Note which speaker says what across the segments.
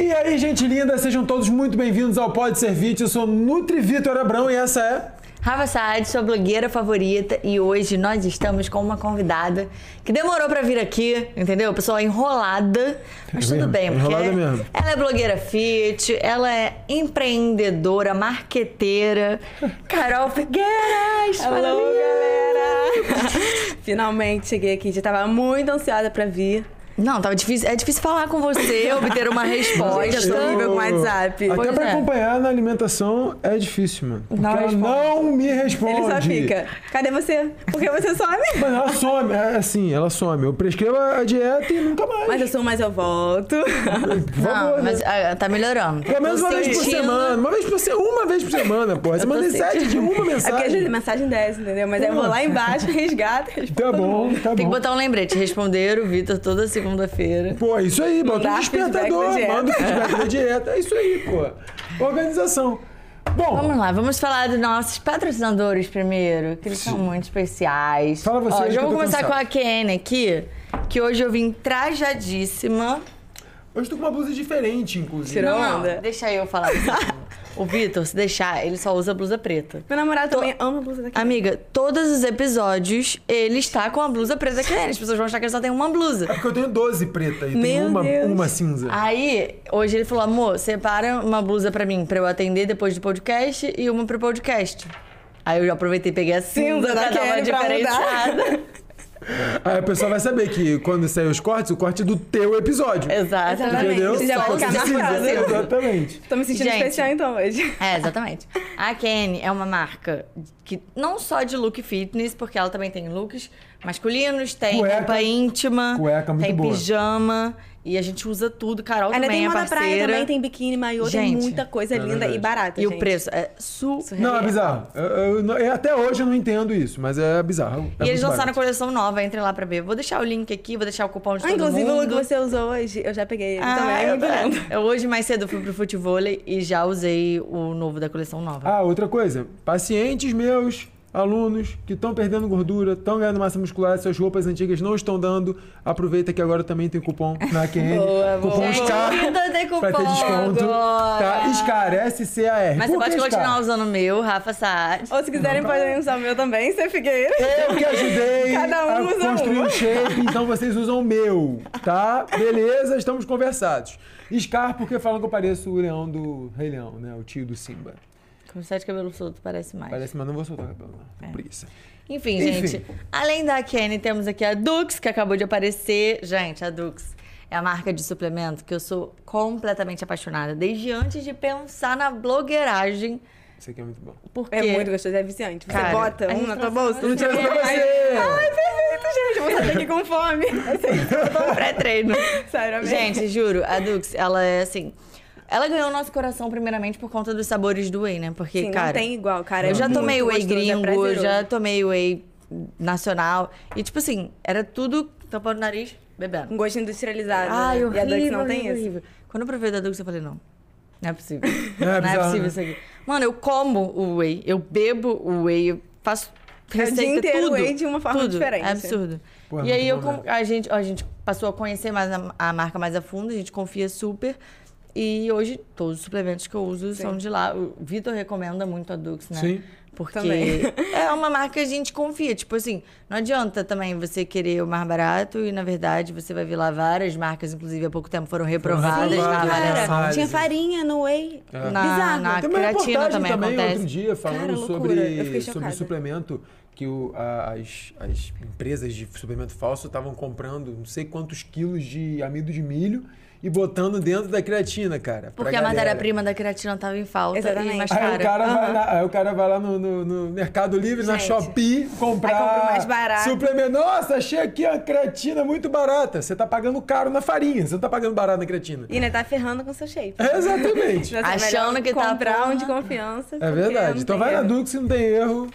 Speaker 1: E aí, gente linda, sejam todos muito bem-vindos ao Pode Servite. Eu sou Nutri Vitor Abrão e essa é.
Speaker 2: Rafa Saad, sua blogueira favorita, e hoje nós estamos com uma convidada que demorou pra vir aqui, entendeu? Pessoa enrolada, mas
Speaker 1: É
Speaker 2: tudo
Speaker 1: mesmo,
Speaker 2: bem, porque
Speaker 1: enrolada mesmo.
Speaker 2: ela é blogueira fit, ela é empreendedora, marqueteira. Carol Figueiras!
Speaker 3: Alô, galera! Finalmente cheguei aqui, já tava muito ansiosa pra vir.
Speaker 2: Não, tava difícil, é difícil falar com você, obter uma resposta.
Speaker 3: Gente, horrível com o WhatsApp.
Speaker 1: Até
Speaker 2: Pois
Speaker 1: pra
Speaker 2: é.
Speaker 1: acompanhar na alimentação é difícil, mano. Porque
Speaker 2: Não
Speaker 1: ela
Speaker 2: responde.
Speaker 1: não me responde.
Speaker 3: Ele só fica, cadê você? Por que você some?
Speaker 1: Mano, ela some, é assim, ela some. Eu prescrevo a dieta e nunca mais.
Speaker 3: Mas eu sou, mas eu volto.
Speaker 1: Por favor,
Speaker 2: Não, mas
Speaker 1: né?
Speaker 2: tá melhorando.
Speaker 1: Pelo menos
Speaker 2: Tô
Speaker 1: uma vez por
Speaker 2: sentindo-
Speaker 1: semana. Uma vez por semana. Uma vez por semana, porra. Você manda em sete de uma
Speaker 3: É porque às vezes
Speaker 1: mensagem.
Speaker 3: a mensagem desce, entendeu? Mas aí eu vou lá embaixo, resgato, respondo
Speaker 1: Tá bom, tá
Speaker 2: Tem que
Speaker 1: bom.
Speaker 2: botar um lembrete, responder o Vitor toda segunda-feira.
Speaker 1: Pô, é isso aí, bota um despertador, manda o feedback da dieta. É isso aí, pô. Organização. Bom,
Speaker 2: Vamos lá, vamos falar dos nossos patrocinadores primeiro, que eles são muito especiais.
Speaker 1: Fala você
Speaker 2: Ó, já vou começar
Speaker 1: cansado.
Speaker 2: com a Kenny aqui, que hoje eu vim trajadíssima.
Speaker 1: hoje tô com uma blusa diferente, inclusive.
Speaker 3: Tirou onda?
Speaker 2: deixa eu falar. o Vitor, se deixar, ele só usa blusa preta.
Speaker 3: Meu namorado
Speaker 2: Tô-
Speaker 3: também ama a blusa daqui.
Speaker 2: Amiga, todos os episódios ele está com a blusa preta que As pessoas vão achar que ele só tem uma blusa.
Speaker 1: É porque eu tenho 12 preta e tem uma,
Speaker 3: Deus.
Speaker 1: uma cinza.
Speaker 2: Aí, hoje ele falou, amor, separa uma blusa pra mim, pra eu atender depois do podcast e uma pro podcast. Aí eu já aproveitei e peguei a cinza,
Speaker 3: Cinza da
Speaker 2: pra dar uma diferenciada.
Speaker 1: Aí a pessoa vai saber que quando sair os cortes, o corte é do teu episódio.
Speaker 2: Exatamente.
Speaker 1: Entendeu?
Speaker 3: Você já vai ficar marcado.
Speaker 1: Exatamente.
Speaker 3: Tô me sentindo
Speaker 2: Gente.
Speaker 3: especial então hoje.
Speaker 2: É, exatamente. A Kenny é uma marca que não só de look fitness, porque ela também tem looks masculinos, tem
Speaker 1: Cueca.
Speaker 2: roupa íntima,
Speaker 1: Cueca muito
Speaker 2: tem
Speaker 1: boa.
Speaker 2: pijama e a gente usa tudo. Carol
Speaker 3: Ainda
Speaker 2: também
Speaker 3: tem
Speaker 2: é
Speaker 3: moda
Speaker 2: parceira.
Speaker 3: praia também, tem biquíni, maiô, tem muita coisa
Speaker 1: é
Speaker 3: linda
Speaker 1: verdade.
Speaker 3: e barata,
Speaker 2: E
Speaker 3: gente.
Speaker 2: o preço é super
Speaker 1: Não, é bizarro. Eu- eu- eu- até hoje eu não entendo isso, mas é bizarro. É
Speaker 2: E eles lançaram a coleção nova, entre lá pra ver. Vou deixar o link aqui, vou deixar o cupom de
Speaker 3: Ah,
Speaker 2: todo
Speaker 3: inclusive o
Speaker 2: mundo.
Speaker 3: look que você usou hoje, eu já peguei ele
Speaker 2: Ah,
Speaker 3: também, é
Speaker 2: eu,
Speaker 3: muito lindo.
Speaker 2: eu hoje mais cedo fui pro futevôlei e já usei o novo da coleção nova.
Speaker 1: Ah, outra coisa. Pacientes meus, alunos que estão perdendo gordura, estão ganhando massa muscular, suas roupas antigas não estão dando. Aproveita que agora também tem cupom na QN.
Speaker 3: Boa,
Speaker 1: cupom
Speaker 3: boa.
Speaker 1: SCAR. Pra ter desconto. Tá? SCAR, S-C-A-R.
Speaker 2: Mas você
Speaker 1: Por que
Speaker 2: pode continuar
Speaker 1: SCAR?
Speaker 2: usando o meu, Rafa Saad.
Speaker 3: Ou se quiserem, podem usar o meu também, você Figueira.
Speaker 1: Eu que ajudei
Speaker 3: Cada um
Speaker 1: a
Speaker 3: usa
Speaker 1: construir
Speaker 3: um.
Speaker 1: o shape, então vocês usam o meu, tá? Beleza, estamos conversados. Scar, porque falam que eu pareço o leão do Rei Leão, né? O tio do Simba.
Speaker 2: Com sete cabelos soltos, parece mais.
Speaker 1: Parece, mas não vou soltar o cabelo, não. Tem preguiça.
Speaker 2: Enfim,
Speaker 1: Enfim.
Speaker 2: gente, além da Kenny, temos aqui a Dux, que acabou de aparecer. Gente, a Dux é a marca de suplemento que eu sou completamente apaixonada. Desde antes de pensar na blogueiragem.
Speaker 1: Isso aqui é muito bom.
Speaker 2: Porque...
Speaker 3: É muito gostoso, é viciante. Você
Speaker 2: Cara,
Speaker 3: bota um na tua bolsa.
Speaker 1: Não tinha pra você!
Speaker 3: Ai, perfeito, gente. Eu vou sair daqui com fome.
Speaker 2: pré-treino.
Speaker 3: Sério.
Speaker 2: Gente, juro, a Dux, ela é assim. Ela ganhou o nosso coração, primeiramente, por conta dos sabores do whey, né? Porque,
Speaker 3: Sim,
Speaker 2: cara.
Speaker 3: não tem igual, cara.
Speaker 2: Eu
Speaker 3: é
Speaker 2: já tomei whey
Speaker 3: é
Speaker 2: gringo,
Speaker 3: prazeroso.
Speaker 2: já tomei whey nacional. E, tipo assim, era tudo tampando o nariz, bebendo.
Speaker 3: Um gosto industrializado.
Speaker 2: Ai,
Speaker 3: né?
Speaker 2: horrível,
Speaker 3: E a Dux não tem
Speaker 2: horrível,
Speaker 3: isso.
Speaker 2: horrível. Quando eu provei da Dux, eu falei, não. Não é possível.
Speaker 1: É
Speaker 2: não é possível
Speaker 1: né?
Speaker 2: isso aqui. Mano, eu como o whey, eu bebo o whey, eu faço
Speaker 3: É o
Speaker 2: receita,
Speaker 3: dia inteiro
Speaker 2: tudo.
Speaker 3: whey de uma forma
Speaker 2: tudo.
Speaker 3: diferente.
Speaker 2: É absurdo.
Speaker 1: Pô, é
Speaker 2: e aí eu,
Speaker 1: mesmo.
Speaker 2: a, gente, a gente passou a conhecer mais a, a marca mais a fundo, a gente confia super. E hoje, todos os suplementos que eu uso são de lá. O Vitor recomenda muito a Dux, né?
Speaker 1: Sim.
Speaker 2: Porque
Speaker 3: Também.
Speaker 2: é uma marca que a gente confia. Tipo assim, não adianta também você querer o mais barato e, na verdade, você vai ver lá várias marcas, inclusive há pouco tempo foram reprovadas na
Speaker 1: reprovadas,
Speaker 2: avaliação.
Speaker 1: cara.
Speaker 3: Tinha farinha no whey.
Speaker 1: É.
Speaker 2: Na,
Speaker 3: Bizarro.
Speaker 2: na
Speaker 1: Tem uma
Speaker 2: creatina também,
Speaker 1: também
Speaker 2: acontece.
Speaker 1: outro dia falando
Speaker 3: Cara,
Speaker 1: sobre, sobre suplemento que o- a- as, as empresas de suplemento falso estavam comprando não sei quantos quilos de amido de milho e botando dentro da creatina, cara.
Speaker 2: Porque a matéria-prima da creatina tava em falta
Speaker 3: Exatamente.
Speaker 2: e mais
Speaker 1: Aí
Speaker 2: cara.
Speaker 1: o, cara vai
Speaker 3: Aham.
Speaker 1: lá, aí o cara vai lá no, no- no Mercado Livre, na
Speaker 3: Gente.
Speaker 1: Shopee, comprar
Speaker 3: Aí mais barato.
Speaker 1: suplemento. Nossa, achei aqui a creatina muito barata. Você tá pagando caro na farinha, você não tá pagando barato na creatina.
Speaker 3: E ainda tá ferrando com seu shape.
Speaker 1: É, exatamente.
Speaker 2: Achando que tá,
Speaker 3: comprar um de confiança.
Speaker 1: É verdade. Então vai na
Speaker 3: erro.
Speaker 1: Dux, não tem erro.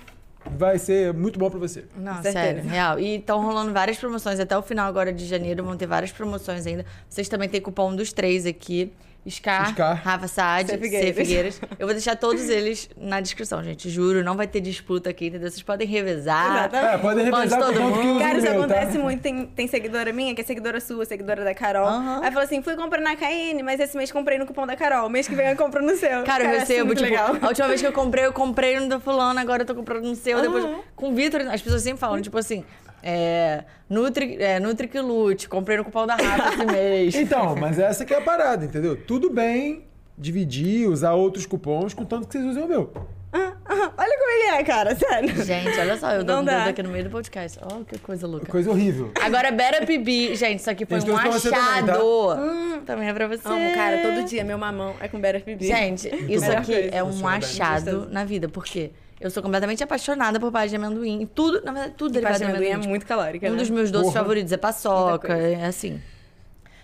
Speaker 1: Vai ser muito bom pra você.
Speaker 2: Não, sério, real. E estão rolando várias promoções. Até o final agora de janeiro vão ter várias promoções ainda. Vocês também têm cupom dos três aqui. Scar,
Speaker 1: Scar.
Speaker 2: Rafa Saad,
Speaker 3: C.
Speaker 2: C.
Speaker 3: Figueiras.
Speaker 2: Figueiras. Eu vou deixar todos eles na descrição, gente. Juro, não vai ter disputa aqui, entendeu? Vocês podem revezar.
Speaker 3: Exatamente.
Speaker 1: É, podem
Speaker 2: Pode
Speaker 1: revezar
Speaker 2: todo mundo.
Speaker 1: usa
Speaker 3: Cara, isso
Speaker 1: meu, tá?
Speaker 3: acontece muito. Tem, tem seguidora minha, que é seguidora sua, seguidora da Carol.
Speaker 2: Aham.
Speaker 3: Aí falou assim: fui comprar na KN, mas esse mês comprei no cupom da Carol. Mês que vem eu compro no seu.
Speaker 2: Cara, eu recebo,
Speaker 3: muito
Speaker 2: tipo,
Speaker 3: legal.
Speaker 2: a última vez que eu comprei, eu comprei no do fulano, agora eu tô comprando no seu. Depois, com o Vitor, as pessoas sempre falam, tipo assim, é, Nutri, é, Nutri que lute, comprei no cupom da Rafa esse mês.
Speaker 1: Então, mas essa que é a parada, entendeu? Tudo bem dividir, usar outros cupons, contanto que vocês usem o meu.
Speaker 3: Ah, ah, olha como ele é, cara, sério.
Speaker 2: Gente, olha só, eu dou um dedo aqui no meio do podcast. Ó, que coisa louca.
Speaker 1: Coisa horrível.
Speaker 2: Agora, Better PB. Gente, isso aqui foi
Speaker 1: Gente,
Speaker 2: um
Speaker 1: você também,
Speaker 2: achado.
Speaker 1: tá?
Speaker 2: Hum, também é pra você.
Speaker 3: Amo, cara, todo dia meu mamão é com Better PB.
Speaker 2: Gente, isso aqui é um
Speaker 1: bem.
Speaker 2: achado na vida. Por quê? Eu sou completamente apaixonada por paz de amendoim. Tudo, na verdade, tudo
Speaker 3: E
Speaker 2: derivado de
Speaker 3: de amendoim é
Speaker 2: amendoim.
Speaker 3: muito calórica,
Speaker 2: Um
Speaker 3: né?
Speaker 2: dos meus doces
Speaker 1: Porra.
Speaker 2: favoritos é paçoca, é assim.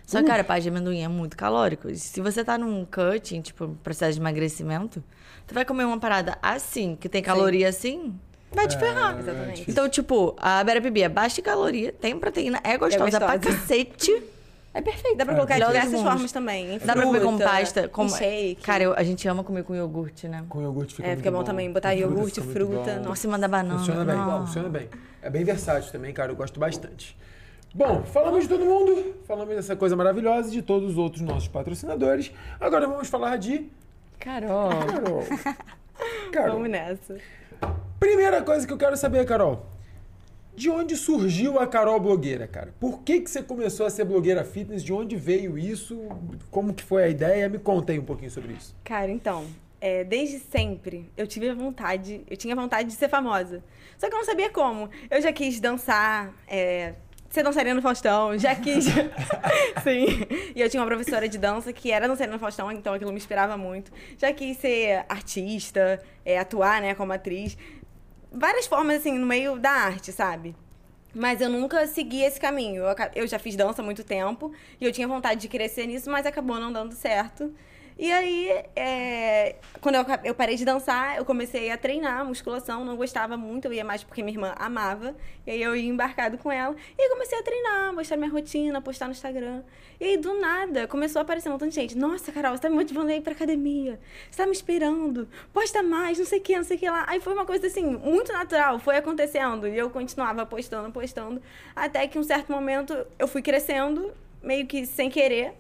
Speaker 2: Só que, cara, paz de amendoim é muito calórico. E se você tá num cutting, tipo, um processo de emagrecimento, tu vai comer uma parada assim, que tem caloria assim, vai te ferrar.
Speaker 3: Exatamente.
Speaker 2: Então, tipo, a Bera PB é baixa em caloria, tem proteína, é gostosa, pra
Speaker 3: gostosa.
Speaker 2: cacete. É perfeito.
Speaker 3: Dá pra colocar de
Speaker 2: Melhor dos
Speaker 3: diversas formas também.
Speaker 2: Dá pra comer com
Speaker 3: fruta,
Speaker 2: pasta, com
Speaker 3: shake.
Speaker 2: Cara, eu- a gente ama comer com iogurte, né?
Speaker 1: Com iogurte fica
Speaker 3: É,
Speaker 1: muito
Speaker 3: fica bom também, botar
Speaker 1: Com fruta
Speaker 3: iogurte, fruta,
Speaker 1: bom.
Speaker 2: Por cima da banana.
Speaker 1: Funciona bem,
Speaker 2: Não.
Speaker 1: funciona bem. É bem versátil também, cara. Eu gosto bastante. Bom, falamos de todo mundo, falamos dessa coisa maravilhosa e de todos os outros nossos patrocinadores. Agora vamos falar de
Speaker 2: Carol.
Speaker 1: Carol. Carol,
Speaker 3: Vamos nessa.
Speaker 1: primeira coisa que eu quero saber, Carol. De onde surgiu a Carol blogueira, cara? Por que, que você começou a ser blogueira fitness? De onde veio isso? Como que foi a ideia? Me conta aí um pouquinho sobre isso.
Speaker 3: Cara, então, é, desde sempre eu tive a vontade, eu tinha vontade de ser famosa. Só que eu não sabia como. Eu já quis dançar, é, ser dançarina no Faustão, já quis. Sim. E eu tinha uma professora de dança que era dançarina no Faustão, então aquilo me inspirava muito. Já quis ser artista, é, atuar, né, como atriz. Várias formas, assim, no meio da arte, sabe? Mas eu nunca segui esse caminho. Eu, eu já fiz dança há muito tempo e eu tinha vontade de crescer nisso, mas acabou não dando certo. E aí, é, quando eu, eu parei de dançar, eu comecei a treinar musculação. Não gostava muito, eu ia mais porque minha irmã amava. E aí eu ia embarcado com ela. E comecei a treinar, mostrar minha rotina, postar no Instagram. E aí, do nada, começou a aparecer um montão de gente. Nossa, Carol, você tá me motivando a ir pra academia. Você tá me esperando. Posta mais, não sei o que, não sei o que lá. Aí foi uma coisa assim, muito natural, foi acontecendo. E eu continuava postando, postando. Até que um certo momento eu fui crescendo, meio que sem querer.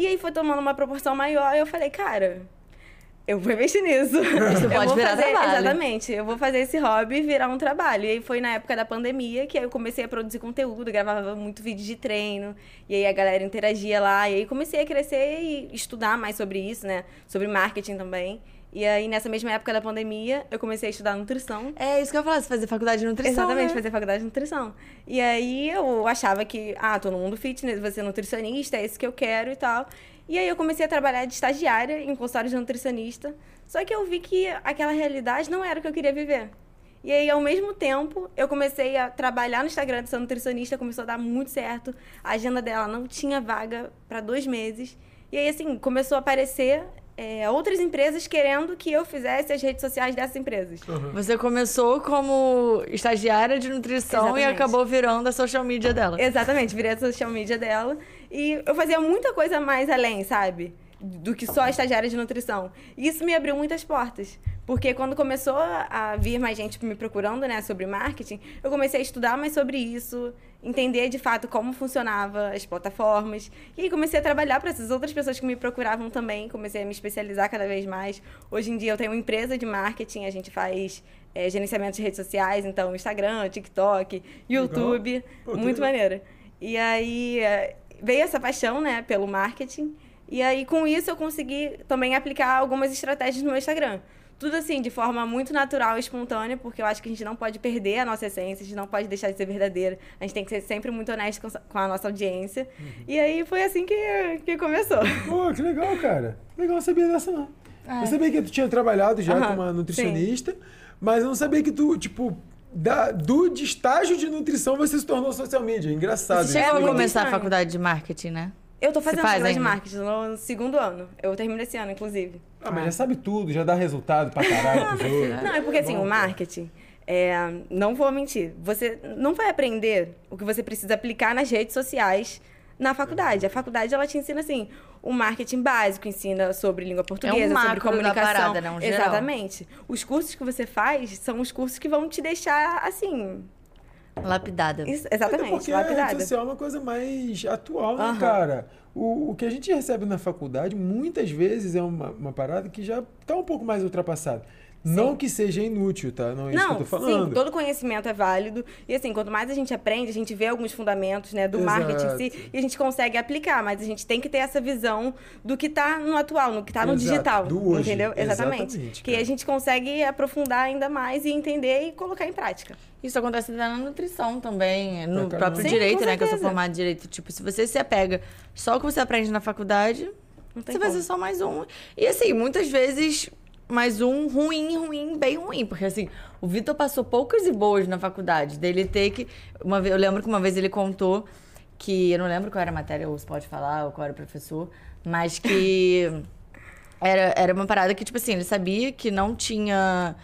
Speaker 3: E aí foi tomando uma proporção maior. E eu falei, cara, eu vou investir nisso.
Speaker 2: Isso
Speaker 3: Eu
Speaker 2: pode
Speaker 3: vou
Speaker 2: virar
Speaker 3: fazer,
Speaker 2: trabalho.
Speaker 3: Exatamente. Eu vou fazer esse hobby virar um trabalho. E aí foi na época da pandemia que aí eu comecei a produzir conteúdo, gravava muito vídeo de treino. E aí a galera interagia lá. E aí comecei a crescer e estudar mais sobre isso, né? Sobre marketing também. E aí, nessa mesma época da pandemia, eu comecei a estudar nutrição.
Speaker 2: É isso que eu ia falar, você fazer faculdade de nutrição.
Speaker 3: Exatamente,
Speaker 2: né?
Speaker 3: fazer faculdade de nutrição. E aí eu achava que, ah, tô no mundo fitness, vou ser nutricionista, é isso que eu quero e tal. E aí eu comecei a trabalhar de estagiária em consultório de nutricionista. Só que eu vi que aquela realidade não era o que eu queria viver. E aí, ao mesmo tempo, eu comecei a trabalhar no Instagram dessa nutricionista, começou a dar muito certo. A agenda dela não tinha vaga para dois meses. E aí, assim, começou a aparecer é, outras empresas querendo que eu fizesse as redes sociais dessas empresas.
Speaker 2: Você começou como estagiária de nutrição e
Speaker 3: Exatamente.
Speaker 2: acabou virando a social media dela.
Speaker 3: Exatamente, virei a social media dela. E eu fazia muita coisa mais além, sabe? Do que só estagiária de nutrição. E isso me abriu muitas portas. Porque quando começou a vir mais gente me procurando, né, sobre marketing, eu comecei a estudar mais sobre isso, entender de fato como funcionava as plataformas. E aí comecei a trabalhar para essas outras pessoas que me procuravam também, comecei a me especializar cada vez mais. Hoje em dia eu tenho uma empresa de marketing, a gente faz eh, gerenciamento de redes sociais, então Instagram, TikTok, YouTube,
Speaker 1: Pô,
Speaker 3: muito maneiro. E aí eh, veio essa paixão, né, pelo marketing. E aí com isso eu consegui também aplicar algumas estratégias no meu Instagram. Tudo assim, de forma muito natural e espontânea, porque eu acho que a gente não pode perder a nossa essência, a gente não pode deixar de ser verdadeira. A gente tem que ser sempre muito honesto com com a nossa audiência. E aí foi assim que, que começou.
Speaker 1: Pô, que legal, cara. Legal, eu não sabia dessa, não. Eu sabia que tu tinha trabalhado já
Speaker 3: Aham,
Speaker 1: com uma nutricionista, mas eu não sabia que tu, tipo, da, do de estágio de nutrição você se tornou social media. Engraçado.
Speaker 2: Você chegou a começar a faculdade de marketing, né?
Speaker 3: Eu tô fazendo
Speaker 2: faz
Speaker 3: faculdade de marketing no segundo ano. Eu termino esse ano, inclusive.
Speaker 1: Ah, mas já sabe tudo, já dá resultado pra caralho outros.
Speaker 3: Não, é porque assim, o marketing, é, não vou mentir, você não vai aprender o que você precisa aplicar nas redes sociais na faculdade. A faculdade, ela te ensina, assim, o marketing básico, ensina sobre língua portuguesa, sobre
Speaker 2: É macro da
Speaker 3: comunicação.
Speaker 2: parada, né? Um geral.
Speaker 3: Exatamente. Os cursos que você faz são os cursos que vão te deixar, assim...
Speaker 2: Lapidada.
Speaker 3: isso-
Speaker 1: Até
Speaker 3: exatamente,
Speaker 1: porque a rede
Speaker 3: lapidada.
Speaker 1: social é uma coisa mais atual, né,
Speaker 3: Aham.
Speaker 1: cara? O, o que a gente recebe na faculdade, muitas vezes, é uma, uma parada que já tá um pouco mais ultrapassada. Não que seja inútil, tá? Não é isso que eu tô falando.
Speaker 3: sim, todo conhecimento é válido. E assim, quanto mais a gente aprende, a gente vê alguns fundamentos, né, do marketing em si,
Speaker 1: Exato.
Speaker 3: e a gente consegue aplicar, mas a gente tem que ter essa visão do que tá no atual, no que tá no
Speaker 1: Exato,
Speaker 3: digital.
Speaker 1: do hoje.
Speaker 3: Entendeu? Exatamente.
Speaker 1: Exatamente,
Speaker 3: que a gente consegue aprofundar ainda mais e entender e colocar em prática.
Speaker 2: Isso acontece na nutrição também, no
Speaker 1: Pra caramba.
Speaker 2: próprio
Speaker 3: Sim,
Speaker 2: direito, né? Que eu sou formada em direito. Tipo, se você se apega só ao que você aprende na faculdade,
Speaker 3: Não
Speaker 2: você vai
Speaker 3: como.
Speaker 2: ser só mais um. E assim, muitas vezes, mais um ruim, ruim, bem ruim. Porque assim, o Vitor passou poucas e boas na faculdade. Dele ter que. Uma vez, eu lembro que uma vez ele contou que. Eu não lembro qual era a matéria, ou se pode falar, ou qual era o professor, mas que. Era, era uma parada que, tipo assim, ele sabia que não tinha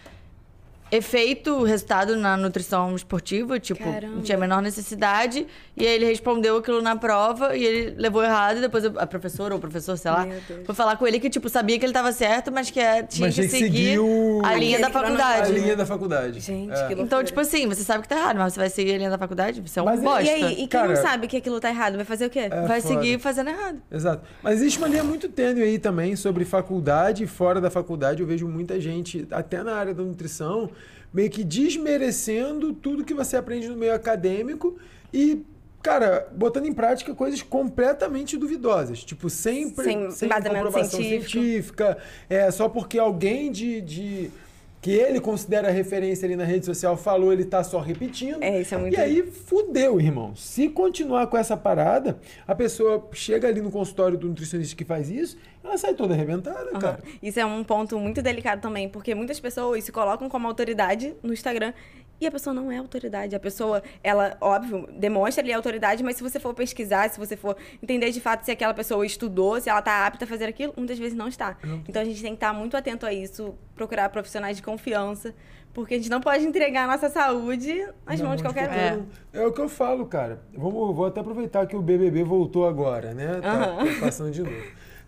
Speaker 2: efeito, resultado na nutrição esportiva, tipo,
Speaker 3: Caramba.
Speaker 2: não tinha a menor necessidade. E aí ele respondeu aquilo na prova e ele levou errado. E depois a professora ou o professor, sei lá, foi falar com ele que, tipo, sabia que ele tava certo, mas que é, tinha
Speaker 1: Mas
Speaker 2: que seguir
Speaker 1: o-
Speaker 2: a linha da faculdade.
Speaker 1: A linha da faculdade.
Speaker 3: Gente,
Speaker 1: É.
Speaker 3: que loucura.
Speaker 2: Então, tipo assim, você sabe que tá errado, mas você vai seguir a linha da faculdade? Você é um
Speaker 1: Mas
Speaker 2: bosta.
Speaker 3: E aí, e quem
Speaker 1: Cara-
Speaker 3: não sabe que aquilo tá errado, vai fazer o quê?
Speaker 1: É
Speaker 2: vai
Speaker 1: foda.
Speaker 2: seguir fazendo errado.
Speaker 1: Exato. Mas existe uma linha muito tênue aí também sobre faculdade e fora da faculdade. Eu vejo muita gente, até na área da nutrição, meio que desmerecendo tudo que você aprende no meio acadêmico e, cara, botando em prática coisas completamente duvidosas. Tipo, sempre
Speaker 3: Sem
Speaker 1: sem, comprovação
Speaker 3: científico.
Speaker 1: científica. É, só porque alguém de... de que ele considera referência ali na rede social falou, ele tá só repetindo.
Speaker 3: É, isso é muito-
Speaker 1: E aí fudeu, irmão. Se continuar com essa parada, a pessoa chega ali no consultório do nutricionista que faz isso, ela sai toda arrebentada,
Speaker 3: Aham.
Speaker 1: cara.
Speaker 3: Isso é um ponto muito delicado também, porque muitas pessoas se colocam como autoridade no Instagram e a pessoa não é autoridade. A pessoa, ela, óbvio, demonstra ali a autoridade, mas se você for pesquisar, se você for entender de fato se aquela pessoa estudou, se ela está apta a fazer aquilo, muitas vezes não está. Então a gente tem que estar muito atento a isso, procurar profissionais de confiança, porque a gente não pode entregar a nossa saúde nas
Speaker 1: Na
Speaker 3: mãos de qualquer um.
Speaker 2: um.
Speaker 1: É. o que eu falo, cara. Vamos, vou até aproveitar que o BBB voltou agora, né? Tá, tá passando de novo.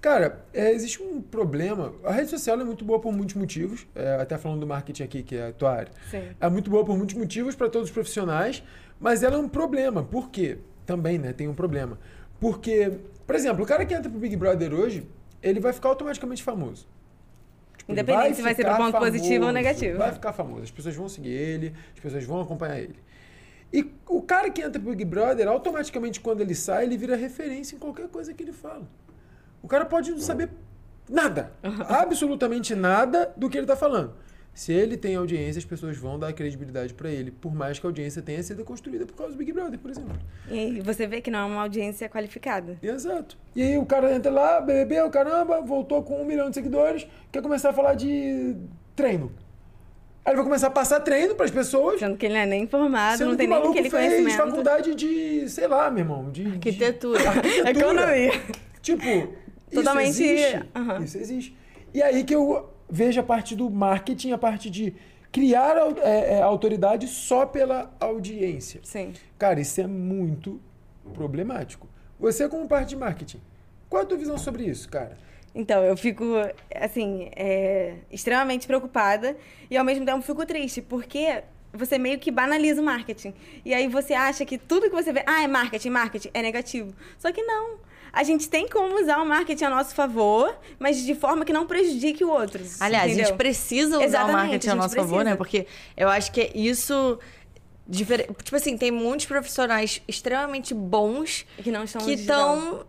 Speaker 1: Cara, é, existe um problema. A rede social é muito boa por muitos motivos. É, até falando do marketing aqui, que é a tua área.
Speaker 3: Sim.
Speaker 1: É muito boa por muitos motivos para todos os profissionais, mas ela é um problema. Por quê? Também, né? Tem um problema. Porque, por exemplo, o cara que entra pro Big Brother hoje, ele vai ficar automaticamente famoso. Tipo,
Speaker 3: Independente se vai ser pro ponto positivo ou negativo.
Speaker 1: Vai ficar famoso. As pessoas vão seguir ele, as pessoas vão acompanhar ele. E o cara que entra pro Big Brother, automaticamente, quando ele sai, ele vira referência em qualquer coisa que ele fala. O cara pode não saber nada, absolutamente nada do que ele tá falando. Se ele tem audiência, as pessoas vão dar credibilidade pra ele, por mais que a audiência tenha sido construída por causa do Big Brother, por exemplo.
Speaker 3: E você vê que não é uma audiência qualificada.
Speaker 1: Exato. E aí o cara entra lá, bebeu, caramba, voltou com um milhão de seguidores, quer começar a falar de treino. Aí ele vai começar a passar treino pras pessoas,
Speaker 3: Sendo que ele não é nem formado, não tem
Speaker 1: o
Speaker 3: nem aquele
Speaker 1: fez
Speaker 3: conhecimento.
Speaker 1: faculdade de, sei lá, meu irmão, de... de-
Speaker 2: Arquitetura.
Speaker 1: arquitetura.
Speaker 3: Economia.
Speaker 1: Tipo,
Speaker 3: Totalmente-
Speaker 1: isso existe.
Speaker 3: Aham.
Speaker 1: Isso existe. E aí que eu vejo a parte do marketing, a parte de criar é, é, autoridade só pela audiência.
Speaker 3: Sim.
Speaker 1: Cara, isso é muito problemático. Você, como parte de marketing, qual a tua visão sobre isso, cara?
Speaker 3: Então, eu fico, assim, é, extremamente preocupada e ao mesmo tempo fico triste, porque você meio que banaliza o marketing. E aí você acha que tudo que você vê, ah, é marketing, marketing, é negativo. Só que não. A gente tem como usar o marketing a nosso favor, mas de forma que não prejudique o outro.
Speaker 2: Aliás, a
Speaker 3: entendeu?
Speaker 2: gente precisa usar
Speaker 3: Exatamente,
Speaker 2: o marketing
Speaker 3: a
Speaker 2: a nosso favor, né?
Speaker 3: precisa.
Speaker 2: Porque eu acho que isso. difer- Tipo assim, tem muitos profissionais extremamente bons
Speaker 3: Que não estão
Speaker 2: que estão.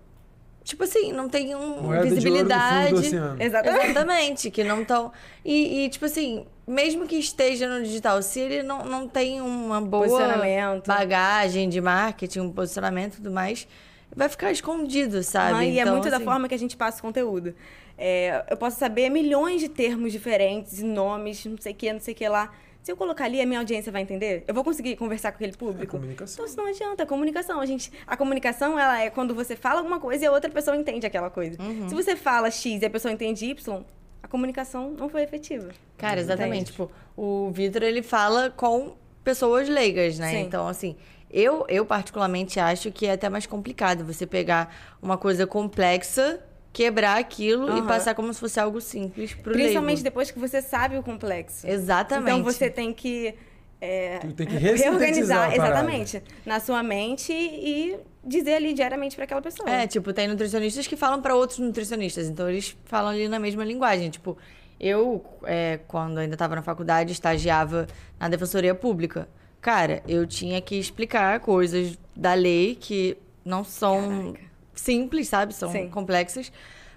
Speaker 2: Tipo assim, não tem um,
Speaker 1: Moeda de ouro no fundo do
Speaker 2: visibilidade.
Speaker 1: oceano.
Speaker 3: Exatamente.
Speaker 2: Exatamente, que não estão. E, e, tipo assim, mesmo que esteja no digital, se ele não, não tem uma boa
Speaker 3: Posicionamento.
Speaker 2: bagagem de marketing, um posicionamento e tudo mais, vai ficar escondido, sabe?
Speaker 3: Ah, e é
Speaker 2: Então,
Speaker 3: muito da
Speaker 2: assim,
Speaker 3: forma que a gente passa o conteúdo. É, eu posso saber milhões de termos diferentes, e nomes, não sei o que, não sei o que lá. Se eu colocar ali, a minha audiência vai entender? Eu vou conseguir conversar com aquele público?
Speaker 1: É comunicação.
Speaker 3: Então, isso não adianta. É comunicação. A, gente, a comunicação, ela é quando você fala alguma coisa e a outra pessoa entende aquela coisa.
Speaker 2: Uhum.
Speaker 3: Se você fala X e a pessoa entende Y, a comunicação não foi efetiva.
Speaker 2: Cara, exatamente.
Speaker 3: Entende?
Speaker 2: Tipo, o Vitor, ele fala com pessoas leigas, né?
Speaker 3: Sim.
Speaker 2: Então, assim, Eu, eu particularmente acho que é até mais complicado você pegar uma coisa complexa, quebrar aquilo e
Speaker 3: Aham.
Speaker 2: passar como se fosse algo simples pro
Speaker 3: Principalmente
Speaker 2: leigo.
Speaker 3: depois que você sabe o complexo.
Speaker 2: Exatamente.
Speaker 3: Então você tem que. é,
Speaker 1: Tu tem que parada.
Speaker 3: exatamente, na sua mente e dizer ali diariamente para aquela pessoa.
Speaker 2: É, tipo, tem nutricionistas que falam pra outros nutricionistas, então eles falam ali na mesma linguagem. Tipo, eu, é, quando ainda tava na faculdade, estagiava na defensoria pública. Cara, eu tinha que explicar coisas da lei que não são
Speaker 3: Caraca.
Speaker 2: simples, sabe? São
Speaker 3: Sim.
Speaker 2: complexas.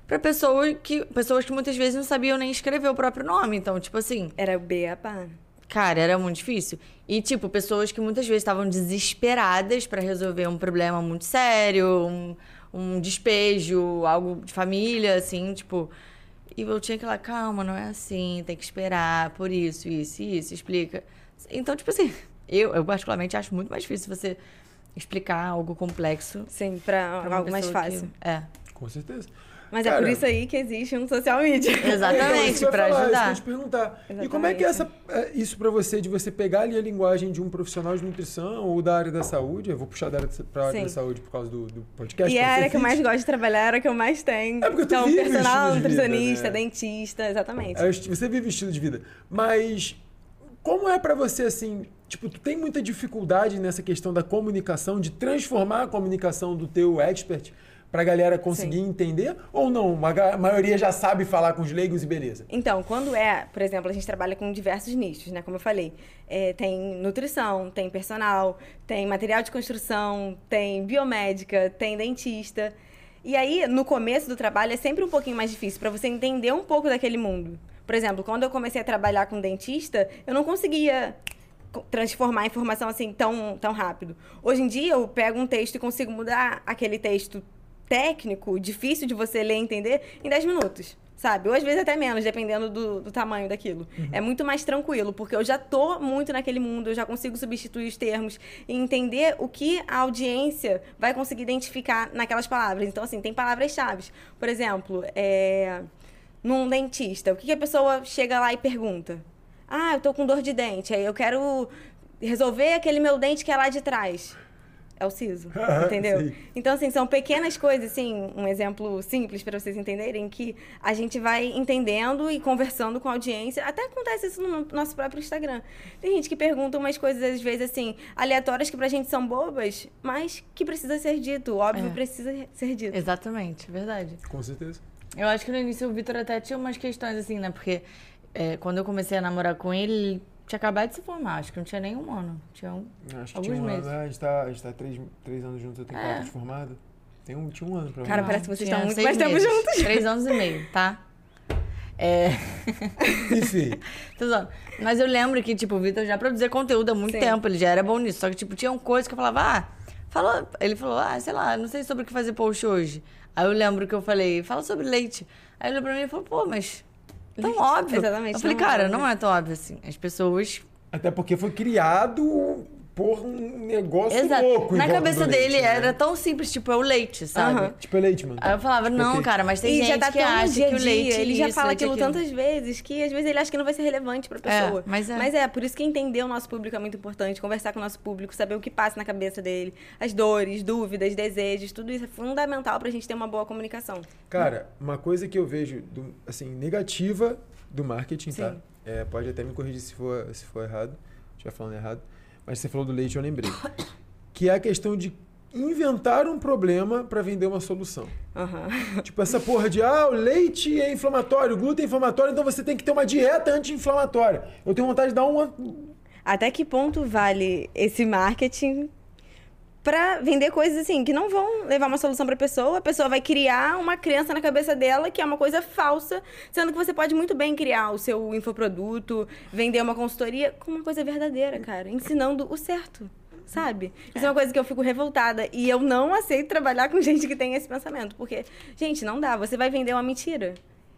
Speaker 2: Pra pessoa que, pessoas que muitas vezes não sabiam nem escrever o próprio nome. Então, tipo assim,
Speaker 3: Era o Beapa.
Speaker 2: Cara, era muito difícil. E, tipo, pessoas que muitas vezes estavam desesperadas pra resolver um problema muito sério, um, um despejo, algo de família, assim, tipo. E eu tinha que ir lá, calma, não é assim, tem que esperar, por isso, isso isso, explica. Então, tipo assim, eu, eu particularmente acho muito mais difícil você explicar algo complexo
Speaker 3: Sim, pra,
Speaker 2: pra uma
Speaker 3: algo mais
Speaker 2: pessoa que-
Speaker 3: fácil.
Speaker 2: É.
Speaker 1: Com certeza.
Speaker 3: Mas é
Speaker 1: Cara,
Speaker 3: por isso aí que existe um social media.
Speaker 2: Exatamente,
Speaker 1: Então, eu
Speaker 2: pra
Speaker 1: falar,
Speaker 2: ajudar.
Speaker 1: Isso que eu te perguntar. E como é que é essa, é, isso pra você, de você pegar ali a linguagem de um profissional de nutrição ou da área da saúde? Eu vou puxar da área, da- área da saúde por causa do, do podcast.
Speaker 3: E é a área que eu mais gosto de trabalhar, é a área que eu mais tenho.
Speaker 1: É porque tu
Speaker 3: então,
Speaker 1: vive
Speaker 3: personal,
Speaker 1: estilo de vida,
Speaker 3: nutricionista,
Speaker 1: né?
Speaker 3: dentista, exatamente.
Speaker 1: É, Você vive estilo de vida. Mas como é pra você assim? Tipo, tu tem muita dificuldade nessa questão da comunicação, de transformar a comunicação do teu expert pra galera conseguir
Speaker 3: Sim.
Speaker 1: entender? Ou não? A a maioria já sabe falar com os leigos e beleza.
Speaker 3: Então, quando é, por exemplo, a gente trabalha com diversos nichos, né? Como eu falei, É, tem nutrição, tem personal, tem material de construção, tem biomédica, tem dentista. E aí, no começo do trabalho, é sempre um pouquinho mais difícil para você entender um pouco daquele mundo. Por exemplo, quando eu comecei a trabalhar com dentista, eu não conseguia co- transformar a informação assim tão, tão rápido. Hoje em dia, eu pego um texto e consigo mudar aquele texto técnico, difícil de você ler e entender, em 10 minutos. Sabe? Ou às vezes até menos, dependendo do, do tamanho daquilo. É muito mais tranquilo, porque eu já tô muito naquele mundo, eu já consigo substituir os termos e entender o que a audiência vai conseguir identificar naquelas palavras. Então, assim, tem palavras-chave. Por exemplo, é, num dentista, o que, que a pessoa chega lá e pergunta? Ah, eu tô com dor de dente, aí eu quero resolver aquele meu dente que é lá de trás. É o siso, entendeu?
Speaker 1: Sim.
Speaker 3: Então, assim, são pequenas coisas, assim, um exemplo simples para vocês entenderem, que a gente vai entendendo e conversando com a audiência. Até acontece isso no nosso próprio Instagram. Tem gente que pergunta umas coisas, às vezes, assim, aleatórias que pra gente são bobas, mas que precisa ser dito. Óbvio,
Speaker 2: É.
Speaker 3: precisa ser dito.
Speaker 2: Exatamente, verdade.
Speaker 1: Com certeza.
Speaker 2: Eu acho que no início o Vitor até tinha umas questões assim, né? Porque é, quando eu comecei a namorar com ele, ele tinha acabado de se formar. Acho que não tinha nem um ano. Tinha um...
Speaker 1: Acho que
Speaker 2: Alguns
Speaker 1: tinha um ano.
Speaker 2: meses.
Speaker 1: né? A gente tá, a gente tá três, três anos juntos, eu tenho
Speaker 2: É.
Speaker 1: quatro de formado. Tem um, tinha um ano pra
Speaker 3: Cara,
Speaker 1: mim.
Speaker 3: parece que vocês
Speaker 2: tinha
Speaker 3: estão muito mais tempo juntos.
Speaker 2: Três anos e meio, tá? É.
Speaker 1: Enfim.
Speaker 2: Tô zoando. Mas eu lembro que, tipo, o Vitor já produzia conteúdo há muito
Speaker 3: Sim.
Speaker 2: tempo, ele já era bom nisso. Só que, tipo, tinha uma coisa que eu falava, ah, falou. Ele falou, ah, sei lá, não sei sobre o que fazer post hoje. Aí eu lembro que eu falei, fala sobre leite. Aí ele olhou pra mim e falou, pô, mas. Tão
Speaker 3: Leite.
Speaker 2: óbvio.
Speaker 3: Exatamente,
Speaker 2: Eu falei,
Speaker 3: não
Speaker 2: cara,
Speaker 3: óbvio.
Speaker 2: não é tão óbvio assim. As pessoas
Speaker 1: Até porque foi criado por um negócio
Speaker 2: Exato.
Speaker 1: louco.
Speaker 2: Na cabeça
Speaker 1: do
Speaker 2: dele
Speaker 1: leite, né?
Speaker 2: era tão simples, tipo, é o leite, sabe?
Speaker 1: Tipo, é leite, mano.
Speaker 2: Aí eu falava,
Speaker 1: Tipo,
Speaker 2: não, cara, mas tem
Speaker 3: e
Speaker 2: gente
Speaker 3: já tá
Speaker 2: que acha
Speaker 3: dia
Speaker 2: que o
Speaker 3: dia,
Speaker 2: leite
Speaker 3: ele já
Speaker 2: isso,
Speaker 3: fala
Speaker 2: leite
Speaker 3: aquilo
Speaker 2: aquilo.
Speaker 3: tantas vezes que às vezes ele acha que não vai ser relevante pra pessoa.
Speaker 2: É, mas é.
Speaker 3: Mas é, por isso que entender o nosso público é muito importante, conversar com o nosso público, saber o que passa na cabeça dele, as dores, dúvidas, desejos, tudo isso é fundamental pra gente ter uma boa comunicação.
Speaker 1: Cara, uma coisa que eu vejo, do- assim, negativa do marketing, tá?
Speaker 3: Sim.
Speaker 1: É, pode até me corrigir se for, se for errado, estiver falando errado. Mas você falou do leite, eu lembrei. Que é a questão de inventar um problema pra vender uma solução.
Speaker 3: Aham.
Speaker 1: Tipo, essa porra de, ah, o leite é inflamatório, o glúten é inflamatório, então você tem que ter uma dieta anti-inflamatória. Eu tenho vontade de dar uma...
Speaker 3: Até que ponto vale esse marketing pra vender coisas assim que não vão levar uma solução pra pessoa? A pessoa vai criar uma crença na cabeça dela que é uma coisa falsa, sendo que você pode muito bem criar o seu infoproduto, vender uma consultoria com uma coisa verdadeira, cara, ensinando o certo. Sabe? Isso é uma coisa que eu fico revoltada. E eu não aceito trabalhar com gente que tem esse pensamento. Porque, gente, não dá. Você vai vender uma mentira.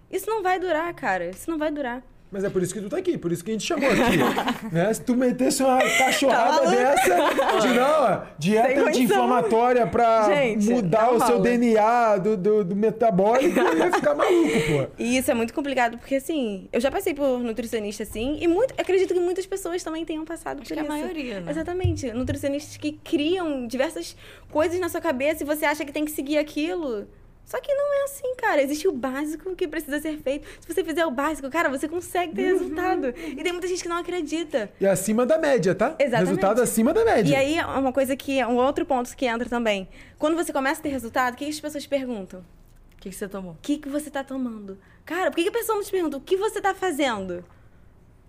Speaker 3: Isso não vai durar, cara. Isso não vai durar.
Speaker 1: Mas é por isso que tu tá aqui, por isso que a gente chamou aqui. né? Se tu metesse uma cachorrada
Speaker 3: Tá
Speaker 1: dessa de não, dieta anti-inflamatória pra
Speaker 3: Gente,
Speaker 1: mudar o seu
Speaker 3: rola.
Speaker 1: DNA do, do, do metabólico, eu ia ficar maluco, pô.
Speaker 3: E isso é muito complicado, porque assim, eu já passei por nutricionista assim, e muito, acredito que muitas pessoas também tenham passado
Speaker 2: Acho
Speaker 3: por
Speaker 2: que a
Speaker 3: isso.
Speaker 2: maioria, né?
Speaker 3: Exatamente. Nutricionistas que criam diversas coisas na sua cabeça e você acha que tem que seguir aquilo. Só que não é assim, cara. Existe o básico que precisa ser feito. Se você fizer o básico, cara, você consegue ter resultado. E tem muita gente que não acredita.
Speaker 1: E acima da média, tá?
Speaker 3: Exatamente.
Speaker 1: Resultado acima da média.
Speaker 3: E aí, uma coisa que é um outro ponto que entra também. Quando você começa a ter resultado, o que as pessoas perguntam?
Speaker 2: O que, que você tomou?
Speaker 3: O que, que você tá tomando? Cara, por que, que a pessoa não te pergunta o que você tá fazendo?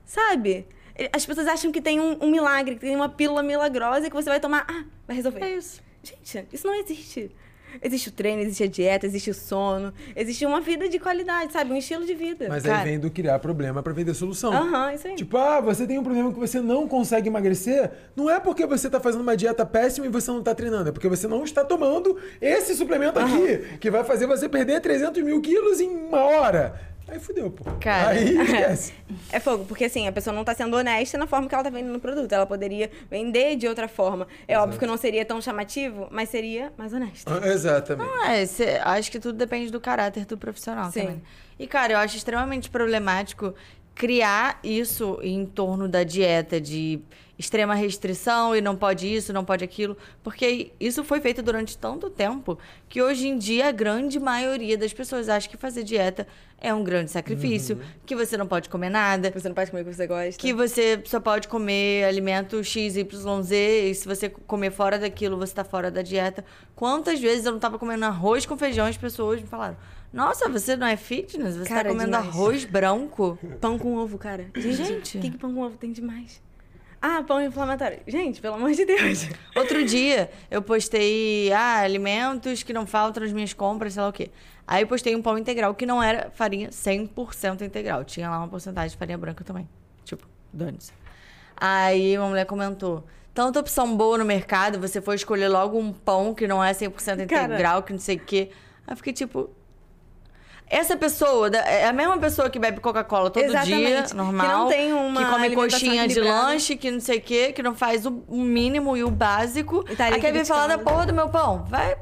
Speaker 3: Sabe? As pessoas acham que tem um, um milagre, que tem uma pílula milagrosa que você vai tomar. Ah, vai resolver.
Speaker 2: É isso.
Speaker 3: Gente, isso não existe. Existe o treino, existe a dieta, existe o sono, existe uma vida de qualidade, sabe? Um estilo de vida.
Speaker 1: Mas
Speaker 2: Cara.
Speaker 1: aí vem do criar problema pra vender solução.
Speaker 3: Aham, isso aí.
Speaker 1: Tipo, ah, você tem um problema que você não consegue emagrecer. Não é porque você tá fazendo uma dieta péssima e você não tá treinando. É porque você não está tomando esse suplemento aqui, que vai fazer você perder 300 mil quilos em uma hora. Aí fudeu, pô.
Speaker 2: Cara.
Speaker 1: Aí esquece.
Speaker 3: É fogo, porque assim, a pessoa não tá sendo honesta na forma que ela tá vendendo o produto. Ela poderia vender de outra forma. É óbvio que não seria tão chamativo, mas seria mais honesto.
Speaker 1: Exatamente.
Speaker 2: Não, é, cê- acho que tudo depende do caráter do profissional
Speaker 3: Sim.
Speaker 2: também. E, cara, eu acho extremamente problemático criar isso em torno da dieta de extrema restrição e não pode isso, não pode aquilo, porque isso foi feito durante tanto tempo que hoje em dia a grande maioria das pessoas acha que fazer dieta é um grande sacrifício, que você não pode comer nada,
Speaker 3: Você não pode comer o que você gosta.
Speaker 2: que você só pode comer alimento X, Y, Z, e se você comer fora daquilo, você tá fora da dieta. Quantas vezes eu não tava comendo arroz com feijão e as pessoas me falaram: Nossa, você não é fitness? Você
Speaker 3: Cara,
Speaker 2: tá comendo
Speaker 3: demais.
Speaker 2: arroz branco?
Speaker 3: Pão com ovo, cara. Gente,
Speaker 2: Gente.
Speaker 3: o que, que pão com ovo tem demais? Ah, pão inflamatório. Gente, pelo amor de Deus.
Speaker 2: Outro dia eu postei ah, alimentos que não faltam nas minhas compras, sei lá o quê. Aí eu postei um pão integral que não era farinha 100% integral. Tinha lá uma porcentagem de farinha branca também. Tipo, dane-se. Aí uma mulher comentou: tanta opção boa no mercado, você foi escolher logo um pão que não é 100%
Speaker 3: Cara.
Speaker 2: integral, que não sei o quê. Aí eu fiquei tipo. Essa pessoa é a mesma pessoa que bebe Coca-Cola todo
Speaker 3: Exatamente.
Speaker 2: dia,
Speaker 3: Que
Speaker 2: normal.
Speaker 3: não tem uma
Speaker 2: que come coxinha de lanche, que não sei o quê, que não faz o mínimo e o básico.
Speaker 3: E tá ali
Speaker 2: Aí quer vir falar da porra do meu pão. Vai.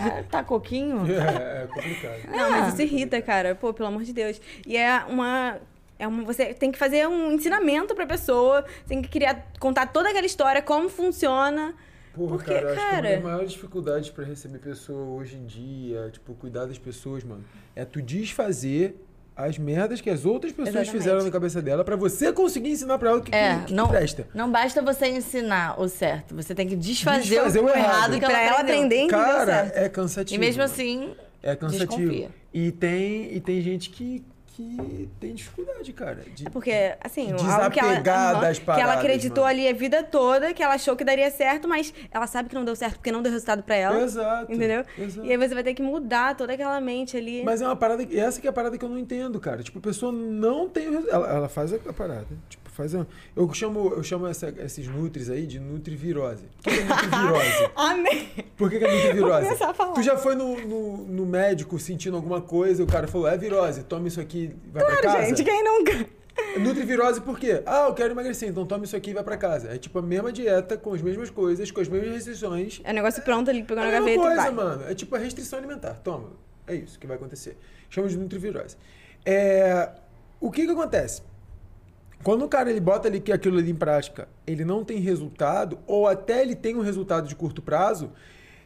Speaker 2: Ah, tá coquinho?
Speaker 1: É, é complicado.
Speaker 3: Não, mas isso irrita, cara. Pô, pelo amor de Deus. E é uma. É uma, você tem que fazer um ensinamento pra pessoa, tem que criar, contar toda aquela história, como funciona.
Speaker 1: Porra,
Speaker 3: Porque,
Speaker 1: cara, eu acho que uma
Speaker 3: cara-
Speaker 1: das maiores dificuldades pra receber pessoa hoje em dia, tipo, cuidar das pessoas, mano, é tu desfazer as merdas que as outras pessoas
Speaker 3: Exatamente.
Speaker 1: fizeram na cabeça dela pra você conseguir ensinar pra ela o que,
Speaker 2: É,
Speaker 1: que, que
Speaker 2: não,
Speaker 1: presta.
Speaker 2: não basta você ensinar o certo, você tem que desfazer,
Speaker 1: Desfazer
Speaker 2: o,
Speaker 1: o errado.
Speaker 2: errado que
Speaker 3: pra
Speaker 2: ela
Speaker 3: ela aprender,
Speaker 1: Cara,
Speaker 3: certo.
Speaker 1: é cansativo.
Speaker 2: E mesmo assim,
Speaker 1: É cansativo.
Speaker 2: desconfia.
Speaker 1: E tem, e tem gente que, que tem dificuldade, cara. De,
Speaker 3: porque, assim, algo que ela,
Speaker 1: das
Speaker 3: que ela
Speaker 1: paradas,
Speaker 3: acreditou
Speaker 1: mano.
Speaker 3: ali a vida toda, que ela achou que daria certo, mas ela sabe que não deu certo porque não deu resultado pra ela.
Speaker 1: Exato.
Speaker 3: Entendeu?
Speaker 1: exato.
Speaker 3: E aí você vai ter que mudar toda aquela mente ali.
Speaker 1: Mas é uma parada. Essa que é a parada que eu não entendo, cara. Tipo, a pessoa não tem. Ela, ela faz a parada. Tipo, faz a. Eu chamo, eu chamo essa- esses nutris aí de nutrivirose. O que é nutrivirose?
Speaker 3: Amém!
Speaker 1: Por que, que é nutrivirose?
Speaker 3: Vou começar a falar.
Speaker 1: Tu já foi no, no, no médico sentindo alguma coisa, o cara falou, é virose, toma isso aqui e vai pra casa?
Speaker 3: Gente, quem nunca?
Speaker 1: Nutrivirose por quê? Ah, eu quero emagrecer, então toma isso aqui e vai pra casa. É tipo a mesma dieta, com as mesmas coisas, com as mesmas restrições.
Speaker 3: É um negócio pronto ali, pegou
Speaker 1: É
Speaker 3: na
Speaker 1: a mesma
Speaker 3: gaveta
Speaker 1: coisa,
Speaker 3: e vai.
Speaker 1: mano. É tipo a restrição alimentar. Toma. É isso que vai acontecer. Chama de nutrivirose. É... O que que acontece? Quando o cara ele bota que aquilo ali em prática, ele não tem resultado, ou até ele tem um resultado de curto prazo,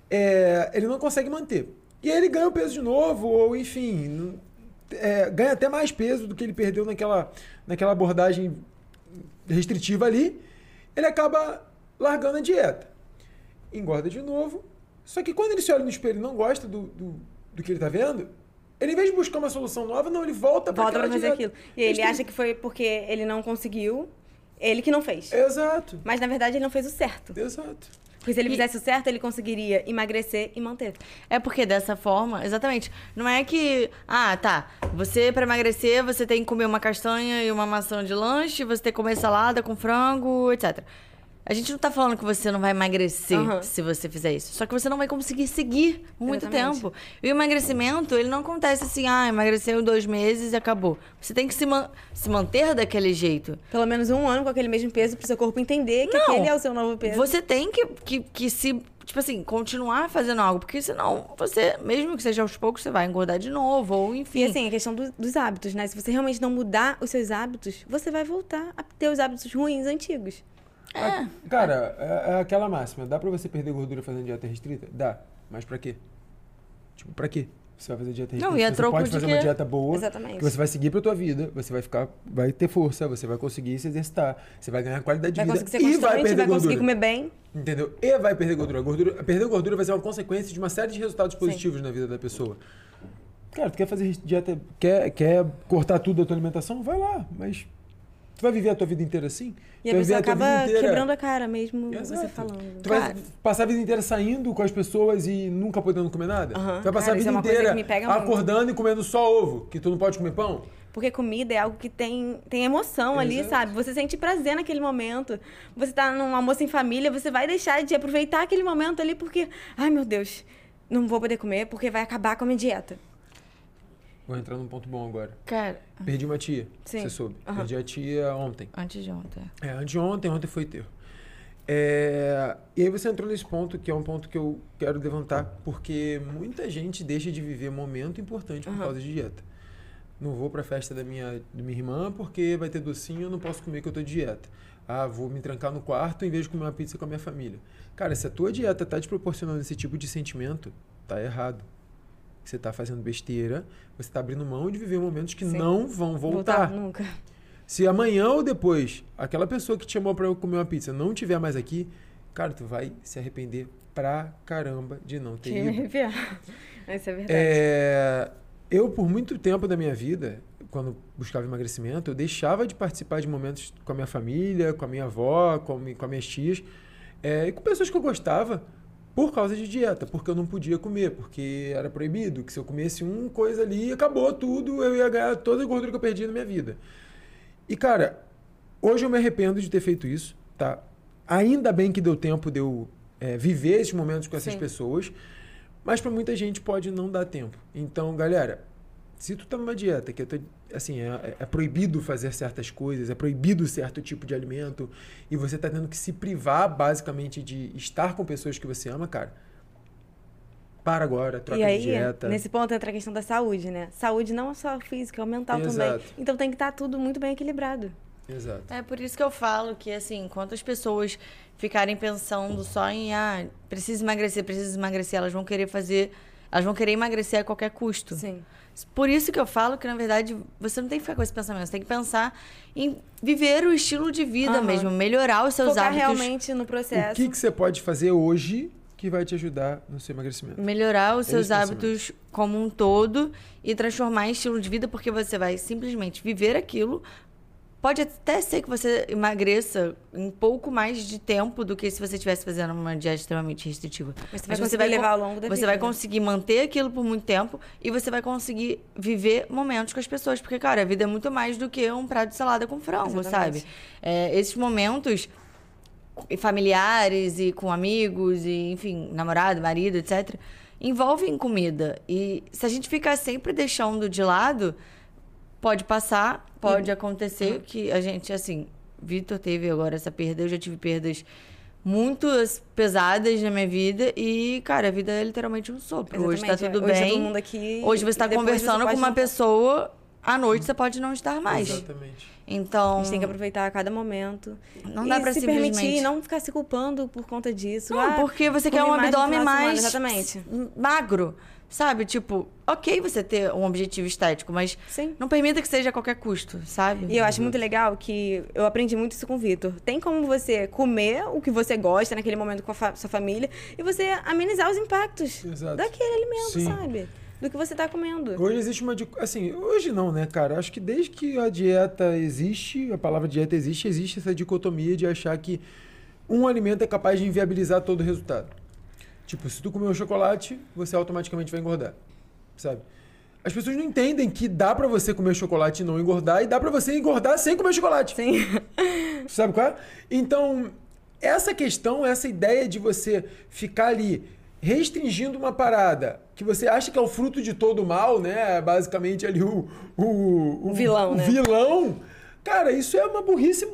Speaker 1: é, ele não consegue manter. E aí ele ganha o peso de novo, ou enfim, é, ganha até mais peso do que ele perdeu naquela, naquela abordagem restritiva ali, ele acaba largando a dieta. Engorda de novo. Só que quando ele se olha no espelho e não gosta do, do, do que ele tá vendo, ele, em vez de buscar uma solução nova, não, ele volta pra
Speaker 3: Volta pra fazer aquilo. E ele acha que foi porque ele não conseguiu, ele que não fez.
Speaker 1: Exato.
Speaker 3: Mas na verdade ele não fez o certo.
Speaker 1: Exato.
Speaker 3: Porque se ele
Speaker 2: E-
Speaker 3: fizesse o certo, ele conseguiria emagrecer e manter.
Speaker 2: É porque dessa forma, exatamente. Não é que, ah, tá. Você, pra emagrecer, você tem que comer uma castanha e uma maçã de lanche, você tem que comer salada com frango, etc. A gente não tá falando que você não vai emagrecer
Speaker 3: Aham.
Speaker 2: se você fizer isso. Só que você não vai conseguir seguir muito
Speaker 3: Exatamente.
Speaker 2: tempo. E o emagrecimento, ele não acontece assim, ah, emagreceu em dois meses e acabou. Você tem que se, man- se manter daquele jeito.
Speaker 3: Pelo menos um ano com aquele mesmo peso pro seu corpo entender que
Speaker 2: Não.
Speaker 3: aquele é o seu novo peso.
Speaker 2: Você tem que, que, que se, tipo assim, continuar fazendo algo. Porque senão, você, mesmo que seja aos poucos, você vai engordar de novo, ou enfim.
Speaker 3: E assim, a questão do- dos hábitos, né? Se você realmente não mudar os seus hábitos, você vai voltar a ter os hábitos ruins antigos.
Speaker 2: É.
Speaker 1: Cara, é, é aquela máxima. Dá pra você perder gordura fazendo dieta restrita? Dá. Mas pra quê? Tipo, pra quê? Você vai fazer dieta restrita?
Speaker 2: Não, e a
Speaker 1: você pode
Speaker 2: de
Speaker 1: fazer
Speaker 2: quê?
Speaker 1: uma dieta boa.
Speaker 3: Exatamente.
Speaker 1: Que você vai seguir pra tua vida. Você vai ficar... Vai ter força. Você vai conseguir se exercitar. Você vai ganhar qualidade de
Speaker 3: Vai
Speaker 1: vida.
Speaker 3: conseguir ser
Speaker 1: e vai
Speaker 3: vai,
Speaker 1: perder
Speaker 3: conseguir
Speaker 1: gordura.
Speaker 3: comer bem.
Speaker 1: Entendeu? E vai perder gordura. Gordura. Perder gordura vai ser uma consequência de uma série de resultados positivos na vida da pessoa. Cara, tu quer fazer dieta, quer, quer cortar tudo da tua alimentação? Vai lá, mas tu vai viver a tua vida inteira assim?
Speaker 3: E
Speaker 1: tu
Speaker 3: a
Speaker 1: vai
Speaker 3: pessoa acaba
Speaker 1: inteira-
Speaker 3: quebrando a cara mesmo,
Speaker 1: Exato.
Speaker 3: você falando.
Speaker 1: Tu vai
Speaker 2: Cara.
Speaker 1: passar a vida inteira saindo com as pessoas e nunca podendo comer nada?
Speaker 3: Aham.
Speaker 1: Tu vai passar
Speaker 3: Cara,
Speaker 1: a
Speaker 3: é
Speaker 1: vida
Speaker 3: coisa
Speaker 1: inteira
Speaker 3: pega muito.
Speaker 1: acordando e comendo só ovo, que tu não pode comer pão?
Speaker 3: Porque comida é algo que tem, tem emoção ali,
Speaker 1: Exato.
Speaker 3: sabe? Você sente prazer naquele momento. Você tá num almoço em família, você vai deixar de aproveitar aquele momento ali porque, ai meu Deus, não vou poder comer porque vai acabar com a minha dieta.
Speaker 1: Vou entrar num ponto bom agora.
Speaker 2: Cara,
Speaker 1: Perdi uma tia,
Speaker 3: Sim.
Speaker 1: você soube.
Speaker 3: Aham.
Speaker 1: Perdi a tia ontem.
Speaker 2: antes de ontem.
Speaker 1: É, anteontem, ontem foi teu. É, e aí você entrou nesse ponto, que é um ponto que eu quero levantar, porque muita gente deixa de viver momento importante por
Speaker 3: Aham.
Speaker 1: causa de dieta. Não vou pra festa da minha, da minha irmã porque vai ter docinho, eu não posso comer que eu tô de dieta. Ah, vou me trancar no quarto em vez de comer uma pizza com a minha família. Cara, se a tua dieta tá te proporcionando esse tipo de sentimento, tá errado. Você tá fazendo besteira, você tá abrindo mão de viver momentos que
Speaker 3: Sim.
Speaker 1: não vão voltar.
Speaker 3: nunca.
Speaker 1: Se amanhã ou depois aquela pessoa que te chamou eu comer uma pizza não tiver mais aqui, cara, tu vai se arrepender pra caramba de não ter
Speaker 3: Que
Speaker 1: ido.
Speaker 3: Isso é verdade.
Speaker 1: É, eu, por muito tempo da minha vida, quando buscava emagrecimento, eu deixava de participar de momentos com a minha família, com a minha avó, com, com as minhas tias, é, e com pessoas que eu gostava por causa de dieta, porque eu não podia comer, porque era proibido, que se eu comesse uma coisa ali, acabou tudo, eu ia ganhar toda a gordura que eu perdi na minha vida. E, cara, hoje eu me arrependo de ter feito isso, tá? Ainda bem que deu tempo de eu é, viver esses momentos com essas
Speaker 3: Sim.
Speaker 1: pessoas, mas para muita gente pode não dar tempo. Então, galera, se tu tá numa dieta que eu tô- assim, é, é proibido fazer certas coisas, é proibido certo tipo de alimento, e você tá tendo que se privar basicamente de estar com pessoas que você ama, cara, para agora, troca
Speaker 3: e aí,
Speaker 1: de dieta.
Speaker 3: nesse ponto entra a questão da saúde, né? Saúde não é só física, é mental
Speaker 1: Exato.
Speaker 3: também. Então tem que estar tudo muito bem equilibrado.
Speaker 1: Exato.
Speaker 2: É por isso que eu falo que, assim, enquanto as pessoas ficarem pensando só em, ah, preciso emagrecer, preciso emagrecer, elas vão querer fazer, elas vão querer emagrecer a qualquer custo.
Speaker 3: Sim.
Speaker 2: Por isso que eu falo que, na verdade, você não tem que ficar com esse pensamento, você tem que pensar em viver o estilo de vida
Speaker 3: Aham.
Speaker 2: mesmo, melhorar os seus
Speaker 3: Focar
Speaker 2: hábitos.
Speaker 3: realmente no processo.
Speaker 1: O que, que você pode fazer hoje que vai te ajudar no seu emagrecimento?
Speaker 2: melhorar os seus
Speaker 1: Esse pensamento.
Speaker 2: hábitos como um todo e transformar em estilo de vida, porque você vai simplesmente viver aquilo. Pode até ser que você emagreça em pouco mais de tempo do que se você estivesse fazendo uma dieta extremamente restritiva.
Speaker 3: Mas você vai conseguir levar ao longo da
Speaker 2: Você
Speaker 3: vida,
Speaker 2: vai
Speaker 3: né?
Speaker 2: conseguir manter aquilo por muito tempo e você vai conseguir viver momentos com as pessoas. Porque, cara, a vida é muito mais do que um prato de salada com frango,
Speaker 3: Exatamente.
Speaker 2: sabe? É, esses momentos familiares e com amigos e enfim namorado marido etc envolvem comida e se a gente ficar sempre deixando de lado pode passar pode acontecer que a gente assim Vitor teve agora essa perda eu já tive perdas muito pesadas na minha vida e cara a vida é literalmente um sopro hoje tá
Speaker 3: Exatamente.
Speaker 2: tudo
Speaker 3: Hoje tá
Speaker 2: bem
Speaker 3: todo mundo aqui,
Speaker 2: hoje você
Speaker 3: e
Speaker 2: está
Speaker 3: depois
Speaker 2: conversando
Speaker 3: você
Speaker 2: com uma
Speaker 3: não-
Speaker 2: pessoa à noite você pode não estar mais
Speaker 1: Exatamente.
Speaker 2: então
Speaker 3: A gente tem que aproveitar a cada momento.
Speaker 2: Não
Speaker 3: e
Speaker 2: dá pra
Speaker 3: se
Speaker 2: simplesmente-
Speaker 3: permitir e não ficar se culpando por conta disso.
Speaker 2: Não,
Speaker 3: Ah,
Speaker 2: porque você quer um abdômen
Speaker 3: semana.
Speaker 2: mais
Speaker 3: Exatamente.
Speaker 2: magro. Sabe? Tipo, ok você ter um objetivo estético, mas
Speaker 3: Sim.
Speaker 2: não permita que seja a qualquer custo, sabe?
Speaker 3: E eu acho muito legal que eu aprendi muito isso com o Vitor. Tem como você comer o que você gosta naquele momento com a fa- sua família e você amenizar os impactos
Speaker 1: Exato.
Speaker 3: daquele alimento,
Speaker 1: Sim.
Speaker 3: sabe? Do que você tá comendo.
Speaker 1: Hoje existe uma. Assim, hoje não, né, cara? Acho que desde que a dieta existe, a palavra dieta existe, existe essa dicotomia de achar que um alimento é capaz de inviabilizar todo o resultado. Tipo, se tu comer um chocolate, você automaticamente vai engordar. Sabe? As pessoas não entendem que dá pra você comer chocolate e não engordar, e dá pra você engordar sem comer chocolate.
Speaker 3: Sim.
Speaker 1: Sabe qual é? Então, essa questão, essa ideia de você ficar ali restringindo uma parada que você acha que é o fruto de todo o mal, né? Basicamente ali o, o,
Speaker 3: O vilão,
Speaker 1: o
Speaker 3: né?
Speaker 1: vilão. Cara, isso é uma burrice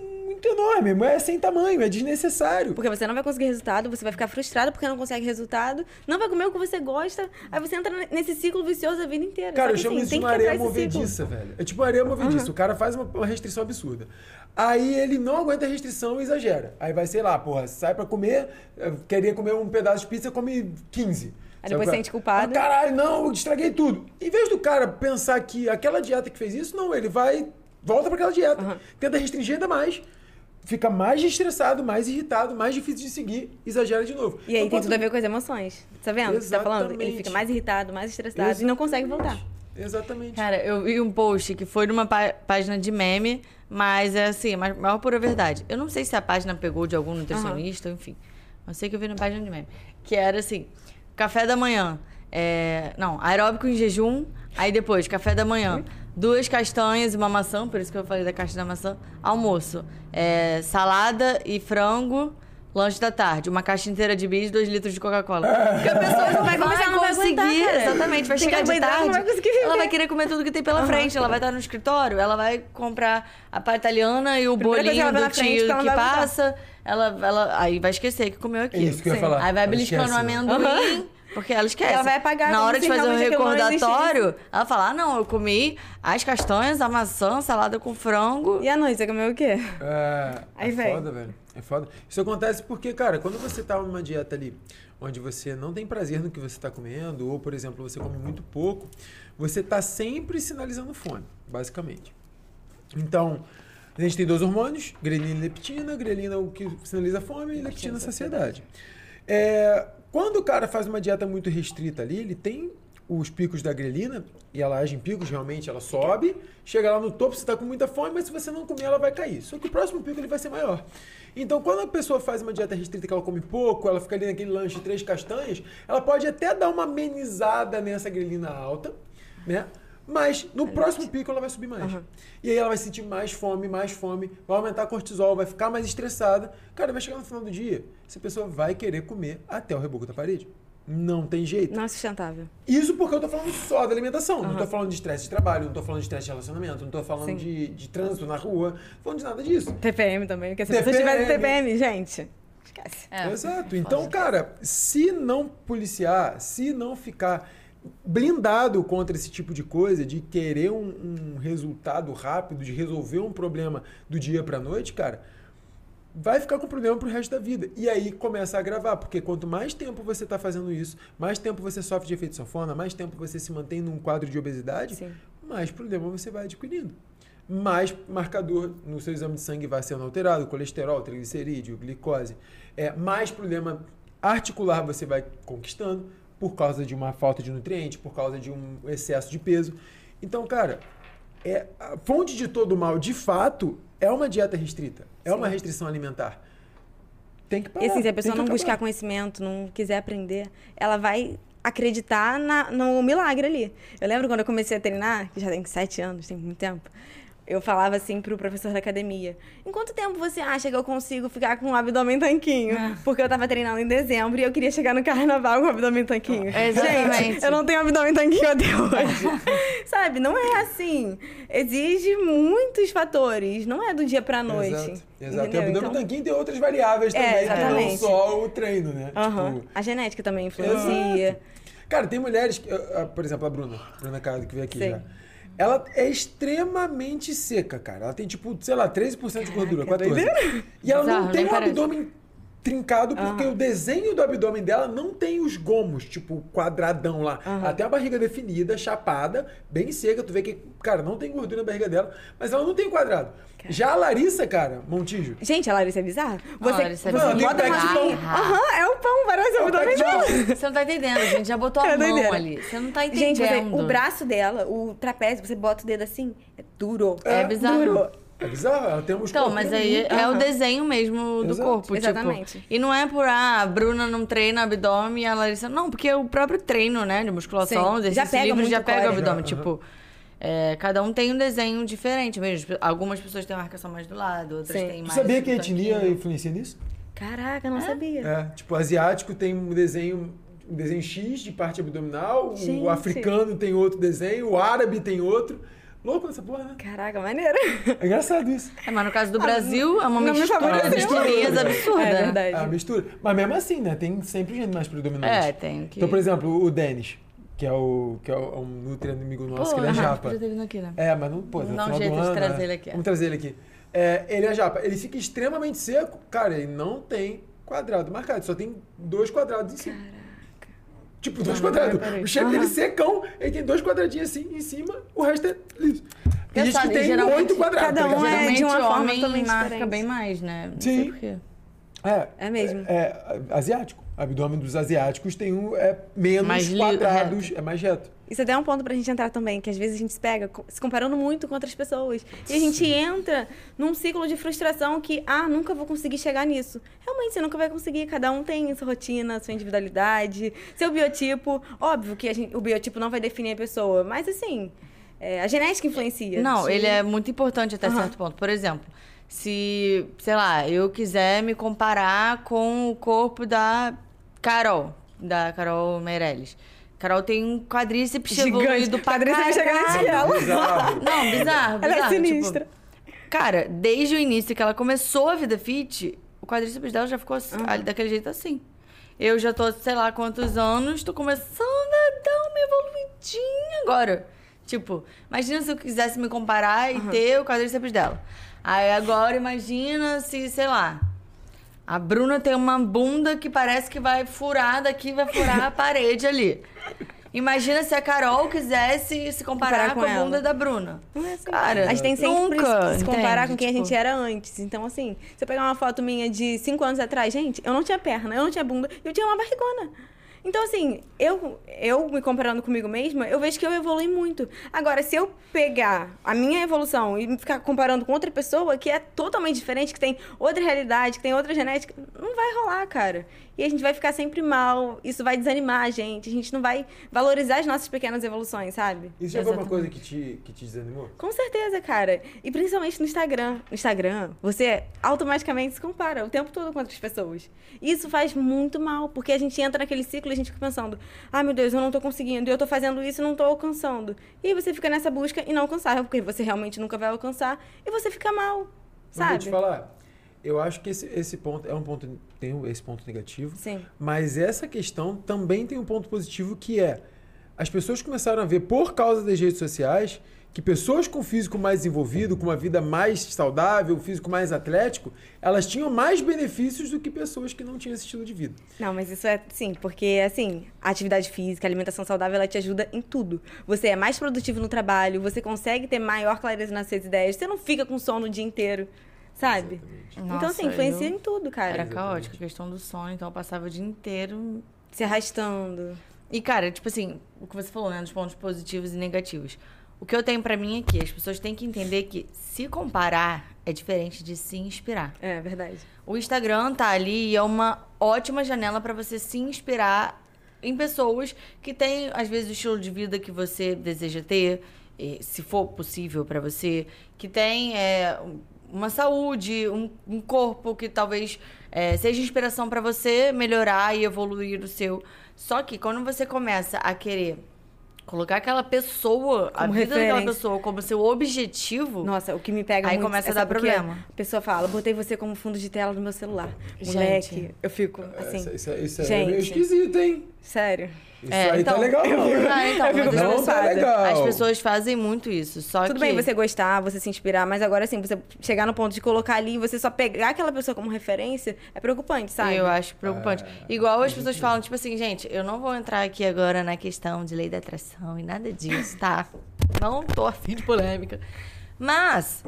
Speaker 1: muito enorme, é sem tamanho, é desnecessário.
Speaker 3: Porque você não vai conseguir resultado, você vai ficar frustrado porque não consegue resultado, não vai comer o que você gosta, aí você entra nesse ciclo vicioso a vida inteira.
Speaker 1: Cara, eu chamo
Speaker 3: assim,
Speaker 1: isso de uma areia movediça, velho. É tipo uma areia movediça. O cara faz uma, restrição absurda. Aí ele não aguenta a restrição e exagera. Aí vai, sei lá, porra, sai pra comer, eh, queria comer um pedaço de pizza, come 15.
Speaker 3: Aí depois
Speaker 1: é?
Speaker 3: sente culpado.
Speaker 1: Ah, caralho, não, eu estraguei tudo. Em vez do cara pensar que aquela dieta que fez isso, não, ele vai, volta pra aquela dieta. Tenta restringir ainda mais. Fica mais estressado, mais irritado, mais difícil de seguir, exagera de novo.
Speaker 3: E aí
Speaker 1: Então,
Speaker 3: tem
Speaker 1: quanto-
Speaker 3: tudo a ver com as emoções. Tá vendo? Você tá falando? Ele
Speaker 1: Exatamente.
Speaker 3: fica mais irritado, mais estressado e não consegue voltar.
Speaker 1: Exatamente.
Speaker 2: Cara, eu vi um post que foi numa pá- página de meme, mas é assim, mas maior pura verdade. Eu não sei se a página pegou de algum nutricionista, enfim. Mas sei que eu vi na página de meme. Que era assim: café da manhã. é, não, aeróbico em jejum. Aí depois, café da manhã. Duas castanhas e uma maçã, por isso que eu falei da caixa da maçã. Almoço. é, salada e frango. Lanche da tarde. Uma caixa inteira de bis, dois litros de Coca-Cola.
Speaker 3: Porque a pessoa não vai começar, não vai
Speaker 2: conseguir, exatamente. Vai
Speaker 3: Tem
Speaker 2: chegar de tarde.
Speaker 3: não vai
Speaker 2: ela vai querer comer tudo que tem pela frente. Ela vai estar no escritório, ela vai comprar a pá italiana e o
Speaker 3: Primeira
Speaker 2: bolinho do
Speaker 3: frente,
Speaker 2: tio
Speaker 3: que
Speaker 2: passa. Ela, ela, aí vai esquecer que comeu aquilo.
Speaker 1: É isso que eu ia falar.
Speaker 2: Aí vai beliscando o
Speaker 1: esquece, né?
Speaker 2: amendoim. Porque ela esquece.
Speaker 3: Ela vai apagar
Speaker 2: Na hora de fazer
Speaker 3: aquilo não
Speaker 2: recordatório, ela fala: ah, não, eu comi as castanhas, a maçã, salada com frango.
Speaker 3: E à noite, você comeu o quê?
Speaker 1: É,
Speaker 3: Aí
Speaker 1: é
Speaker 3: vem.
Speaker 1: foda, velho. É foda. Isso acontece porque, cara, quando você tá numa dieta ali onde você não tem prazer no que você tá comendo, ou, por exemplo, você come muito pouco, você tá sempre sinalizando fome, basicamente. Então, a gente tem dois hormônios, grelina e leptina. Grelina é o que sinaliza fome e leptina a saciedade. É, quando o cara faz uma dieta muito restrita ali, ele tem os picos da grelina, e ela age em picos, realmente ela sobe, chega lá no topo, você tá com muita fome, mas se você não comer, ela vai cair. Só que o próximo pico ele vai ser maior. Então, quando a pessoa faz uma dieta restrita que ela come pouco, ela fica ali naquele lanche três castanhas, ela pode até dar uma amenizada nessa grelina alta, né? Mas no próximo pico ela vai subir mais. E aí ela vai sentir mais fome, mais fome, vai aumentar cortisol, vai ficar mais estressada. Cara, vai chegar no final do dia, essa pessoa vai querer comer até o reboco da parede. Não tem jeito.
Speaker 3: Não é sustentável.
Speaker 1: Isso porque eu tô falando só da alimentação. Não tô falando de estresse de trabalho, não tô falando de estresse de relacionamento, não tô falando
Speaker 3: Sim.
Speaker 1: de, de trânsito na rua, não tô falando de nada disso.
Speaker 3: TPM também, porque se
Speaker 1: TPM.
Speaker 3: você tiver TPM, gente, esquece.
Speaker 2: É.
Speaker 1: Exato. Então, cara, se não policiar, se não ficar blindado contra esse tipo de coisa, de querer um, um resultado rápido, de resolver um problema do dia pra noite, cara, vai ficar com problema pro resto da vida. E aí começa a agravar, porque quanto mais tempo você tá fazendo isso, mais tempo você sofre de efeito sanfona, mais tempo você se mantém num quadro de obesidade,
Speaker 3: Sim.
Speaker 1: mais problema você vai adquirindo. Mais marcador no seu exame de sangue vai sendo alterado, colesterol, triglicerídeo, glicose. É, mais problema articular você vai conquistando por causa de uma falta de nutriente, por causa de um excesso de peso. Então, cara, é, a fonte de todo mal, de fato, é uma dieta restrita. É uma restrição alimentar. Tem que parar.
Speaker 3: E assim, se a pessoa não
Speaker 1: acabar.
Speaker 3: buscar conhecimento, não quiser aprender, ela vai acreditar na- no milagre ali. Eu lembro quando eu comecei a treinar, que já tem sete anos, tem muito tempo. Eu falava assim pro professor da academia: em quanto tempo você acha que eu consigo ficar com um abdômen tanquinho?
Speaker 2: Ah.
Speaker 3: Porque eu tava treinando em dezembro e eu queria chegar no carnaval com o abdômen tanquinho.
Speaker 2: Exatamente.
Speaker 3: Gente, eu não tenho abdômen tanquinho até hoje. Sabe? Não é assim. Exige muitos fatores. Não é do dia pra noite.
Speaker 1: Exato. Exato. E o abdômen
Speaker 3: Então-
Speaker 1: tanquinho tem outras variáveis
Speaker 3: É,
Speaker 1: também, que não
Speaker 3: exatamente.
Speaker 1: só o treino, né?
Speaker 3: Aham.
Speaker 1: Tipo,
Speaker 3: A genética também influencia.
Speaker 1: Cara, tem mulheres, que, por exemplo, a Bruna, Bruna Cardo, que veio aqui
Speaker 3: Sim.
Speaker 1: já. Ela é extremamente seca, cara. Ela tem, tipo, sei lá, 13% de gordura, 14%. E ela não tem um
Speaker 2: parece.
Speaker 1: abdômen trincado, porque o desenho do abdômen dela não tem os gomos, tipo, quadradão lá. Ela tem a barriga definida, chapada, bem seca. Tu vê que, cara, não tem gordura na barriga dela, mas ela não tem quadrado. Já a Larissa, cara, Montijo,
Speaker 3: Gente, a Larissa é bizarra. Você,
Speaker 2: Larissa é
Speaker 1: bizarra.
Speaker 3: bota uma
Speaker 1: Bizarra.
Speaker 3: assim. Aham, é o pão, parece o
Speaker 1: É o
Speaker 3: abdômen
Speaker 1: pão.
Speaker 3: dela.
Speaker 2: Você não tá entendendo, gente. Já botou a
Speaker 3: É
Speaker 2: mão ali. Você não tá entendendo.
Speaker 3: Gente, você- o braço dela, o trapézio, você bota o dedo assim, é duro.
Speaker 2: É bizarro.
Speaker 3: Duro.
Speaker 1: É bizarro, ela tem um
Speaker 2: Então, mas aí
Speaker 1: muito-
Speaker 2: é o desenho mesmo do
Speaker 1: Exato.
Speaker 2: corpo,
Speaker 3: Exatamente.
Speaker 2: tipo. E não é por, ah, a Bruna não treina abdômen e a Larissa... Não, porque o próprio treino, né, de musculação,
Speaker 3: Sim.
Speaker 2: exercício
Speaker 3: Já pega
Speaker 2: livre, já pega o abdômen. Tipo, é, cada um tem um desenho diferente mesmo. Algumas pessoas têm marcação mais do lado, outras
Speaker 3: Sim.
Speaker 2: têm
Speaker 1: Tu
Speaker 2: mais...
Speaker 1: sabia que a etnia influencia nisso?
Speaker 3: Caraca, não sabia.
Speaker 1: É, tipo, o asiático tem um desenho, um desenho X de parte abdominal,
Speaker 3: Gente.
Speaker 1: o africano tem outro desenho, o árabe tem outro. Louco essa porra, né?
Speaker 3: Caraca, maneiro.
Speaker 1: É engraçado isso.
Speaker 2: É, mas no caso do Brasil, é uma
Speaker 3: não
Speaker 2: mistura,
Speaker 3: favoreceu.
Speaker 2: mistureza absurda.
Speaker 3: É
Speaker 1: É
Speaker 3: verdade.
Speaker 1: a mistura. Mas mesmo assim, né? Tem sempre gente mais predominante.
Speaker 2: É, tem que...
Speaker 1: Então, por exemplo, o Denis, que é o que é o- um nutri amigo nosso,
Speaker 2: Pô,
Speaker 1: que ele é japa.
Speaker 2: ter vindo aqui, né?
Speaker 1: É, mas não, pô,
Speaker 2: Vamos dar um jeito
Speaker 1: do
Speaker 2: de
Speaker 1: ano,
Speaker 2: trazer
Speaker 1: né?
Speaker 2: ele aqui.
Speaker 1: Vamos trazer ele aqui. É, ele é japa. Ele fica extremamente seco. Cara, ele não tem quadrado marcado. Só tem dois quadrados em cima. Tipo, dois quadrados. O shape dele secão, ele tem dois quadradinhos assim em cima, o resto é liso. Tem gente que tem oito quadrados.
Speaker 3: cada
Speaker 1: tá
Speaker 3: um
Speaker 1: ligado?
Speaker 3: é de uma forma totalmente
Speaker 2: marca bem mais, né? Não
Speaker 1: Sim.
Speaker 2: sei por quê.
Speaker 1: É,
Speaker 3: É mesmo.
Speaker 1: É, é, asiático. O abdômen dos asiáticos tem um, é menos
Speaker 2: Mais
Speaker 1: quadrados, é mais reto.
Speaker 3: Isso até é um ponto pra gente entrar também, que às vezes a gente se pega se comparando muito com outras pessoas. E a gente entra num ciclo de frustração que, ah, nunca vou conseguir chegar nisso. Realmente, você nunca vai conseguir. Cada um tem sua rotina, sua individualidade, seu biotipo. Óbvio que gente- o biotipo não vai definir a pessoa, mas assim, é, a genética influencia.
Speaker 2: Não,
Speaker 3: Sim.
Speaker 2: ele é muito importante até
Speaker 3: Aham.
Speaker 2: certo ponto. Por exemplo, se, sei lá, eu quiser me comparar com o corpo da Carol, da Carol Meirelles. Carol tem um quadríceps evoluído pra
Speaker 3: Quadríceps gigante ela.
Speaker 1: Bizarro.
Speaker 2: Não, bizarro,
Speaker 3: Ela é
Speaker 2: bizarro. tipo,
Speaker 3: sinistra.
Speaker 2: cara, desde o início que ela começou a vida fit, o quadríceps dela já ficou assim, ali daquele jeito assim. Eu já tô, sei lá quantos anos, tô começando a dar uma evoluidinha agora. Tipo, imagina se eu quisesse me comparar e ter o quadríceps dela. Aí agora imagina se, sei lá, a Bruna tem uma bunda que parece que vai furar daqui, vai furar a parede ali. Imagina se a Carol quisesse se comparar,
Speaker 3: Comparar com
Speaker 2: com, a
Speaker 3: ela.
Speaker 2: bunda da Bruna.
Speaker 3: Não é assim.
Speaker 2: Cara,
Speaker 3: a gente tem sempre
Speaker 2: nunca,
Speaker 3: que se comparar
Speaker 2: entende?
Speaker 3: com quem a
Speaker 2: Tipo-
Speaker 3: gente era antes. Então, assim, se eu pegar uma foto minha de cinco anos atrás, gente, eu não tinha perna, eu não tinha bunda, eu tinha uma barrigona. Então, assim, eu, eu me comparando comigo mesma, eu vejo que eu evolui muito. Agora, se eu pegar a minha evolução e ficar comparando com outra pessoa que é totalmente diferente, que tem outra realidade, que tem outra genética, não vai rolar, cara. E a gente vai ficar sempre mal, isso vai desanimar a gente, a gente não vai valorizar as nossas pequenas evoluções, sabe?
Speaker 1: Isso já foi uma coisa que te, que te desanimou?
Speaker 3: Com certeza, cara. E principalmente no Instagram. No Instagram, você automaticamente se compara o tempo todo com outras pessoas. E isso faz muito mal, porque a gente entra naquele ciclo e a gente fica pensando: ai meu Deus, eu não tô conseguindo, eu tô fazendo isso e não tô alcançando. E aí você fica nessa busca e não alcançar, porque você realmente nunca vai alcançar e você fica mal,
Speaker 1: Mas vou
Speaker 3: sabe?
Speaker 1: te falar, eu acho que esse, esse ponto é um ponto, tem esse ponto negativo,
Speaker 3: Sim.
Speaker 1: mas essa questão também tem um ponto positivo que é as pessoas começaram a ver por causa das redes sociais que pessoas com físico mais desenvolvido, com uma vida mais saudável, físico mais atlético, elas tinham mais benefícios do que pessoas que não tinham esse estilo de vida.
Speaker 3: Não, mas isso é sim, porque assim, a atividade física, a alimentação saudável, ela te ajuda em tudo. Você é mais produtivo no trabalho, você consegue ter maior clareza nas suas ideias, você não fica com sono o dia inteiro, sabe? então,
Speaker 2: Nossa,
Speaker 3: assim, influencia
Speaker 2: eu-
Speaker 3: em tudo, cara.
Speaker 2: Era caótica a questão do sono, então eu passava o dia inteiro.
Speaker 3: Se arrastando.
Speaker 2: E, cara, tipo assim, o que você falou, né? Dos pontos positivos e negativos. O que eu tenho pra mim é que as pessoas têm que entender que se comparar é diferente de se inspirar.
Speaker 3: É, verdade.
Speaker 2: O Instagram tá ali e é uma ótima janela pra você se inspirar em pessoas que têm, às vezes, o estilo de vida que você deseja ter, se for possível pra você, que tem é, uma saúde, um, um corpo que talvez eh, seja inspiração pra você melhorar e evoluir o seu. Só que quando você começa a querer colocar aquela pessoa, a
Speaker 3: Como
Speaker 2: vida daquela pessoa como seu objetivo,
Speaker 3: Nossa, o que me pega
Speaker 2: Aí
Speaker 3: muito
Speaker 2: começa a
Speaker 3: é
Speaker 2: dar problema.
Speaker 3: A pessoa fala, botei você como fundo de tela do meu celular.
Speaker 2: Gente.
Speaker 3: Moleque, eu fico assim,
Speaker 1: Essa- isso, é- isso é
Speaker 3: gente.
Speaker 1: meio esquisito, hein?
Speaker 3: Sério.
Speaker 1: Isso
Speaker 2: É,
Speaker 1: aí
Speaker 2: então-
Speaker 1: tá legal. não.
Speaker 2: Ah, então,
Speaker 3: Eu fico
Speaker 1: Não
Speaker 2: pessoas-
Speaker 1: tá legal.
Speaker 2: As pessoas fazem muito isso, só
Speaker 3: Tudo
Speaker 2: que...
Speaker 3: bem você gostar, você se inspirar, mas agora assim, você chegar no ponto de colocar ali e você só pegar aquela pessoa como referência, é preocupante, sabe?
Speaker 2: Eu acho preocupante. Igual as pessoas falam, tipo assim, gente, eu não vou entrar aqui agora na questão de lei da atração e nada disso, tá? Não tô afim de polêmica. Mas,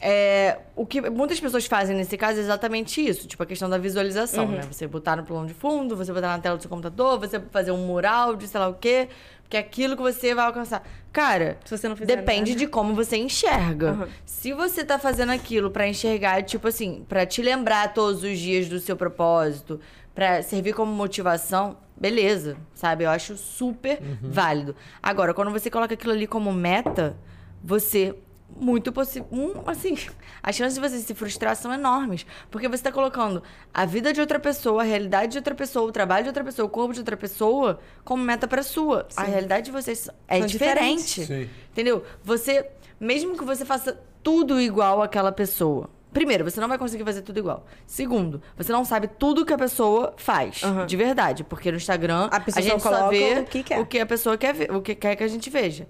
Speaker 2: é, o que muitas pessoas fazem nesse caso é exatamente isso. Tipo, a questão da visualização, né? Você botar no plano de fundo, você botar na tela do seu computador, você fazer um mural de sei lá o quê, porque é aquilo que você vai alcançar. Cara,
Speaker 3: Se você não fizer
Speaker 2: depende
Speaker 3: nada.
Speaker 2: de como você enxerga.
Speaker 3: Aham.
Speaker 2: Se você tá fazendo aquilo pra enxergar, tipo assim, pra te lembrar todos os dias do seu propósito, pra servir como motivação, beleza, sabe? Eu acho super válido. Agora, quando você coloca aquilo ali como meta, você muito possível. Um, assim, as chances de você se frustrar são enormes. Porque você está colocando a vida de outra pessoa, a realidade de outra pessoa, o trabalho de outra pessoa, o corpo de outra pessoa como meta para sua. A realidade de vocês é
Speaker 3: São
Speaker 2: diferente.
Speaker 3: diferentes.
Speaker 1: Sim.
Speaker 2: Entendeu? Você, mesmo que você faça tudo igual àquela pessoa. Primeiro, você não vai conseguir fazer tudo igual. Segundo, você não sabe tudo que a pessoa faz,
Speaker 3: Aham.
Speaker 2: de verdade. Porque no Instagram,
Speaker 3: A
Speaker 2: a,
Speaker 3: pessoa
Speaker 2: gente
Speaker 3: só
Speaker 2: vê
Speaker 3: o que quer.
Speaker 2: o que a pessoa quer ver, o que quer que a gente veja.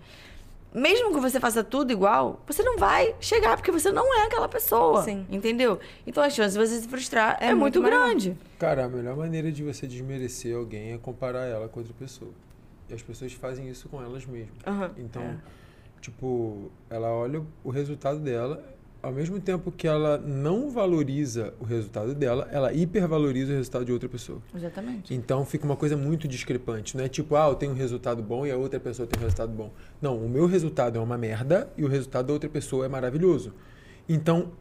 Speaker 2: Mesmo que você faça tudo igual, você não vai chegar, porque você não é aquela pessoa.
Speaker 3: Sim.
Speaker 2: Entendeu? Então a chance de você se frustrar é,
Speaker 3: É
Speaker 2: muito,
Speaker 3: muito
Speaker 2: grande.
Speaker 1: Cara, a melhor maneira de você desmerecer alguém é comparar ela com outra pessoa. E as pessoas fazem isso com elas mesmas.
Speaker 3: Aham.
Speaker 1: Então,
Speaker 2: É.
Speaker 1: tipo, ela olha o resultado dela, ao mesmo tempo que ela não valoriza o resultado dela, ela hipervaloriza o resultado de outra pessoa.
Speaker 2: Exatamente.
Speaker 1: Então fica uma coisa muito discrepante. Não é tipo, ah, eu tenho um resultado bom e a outra pessoa tem um resultado bom. Não, o meu resultado é uma merda e o resultado da outra pessoa é maravilhoso. Então,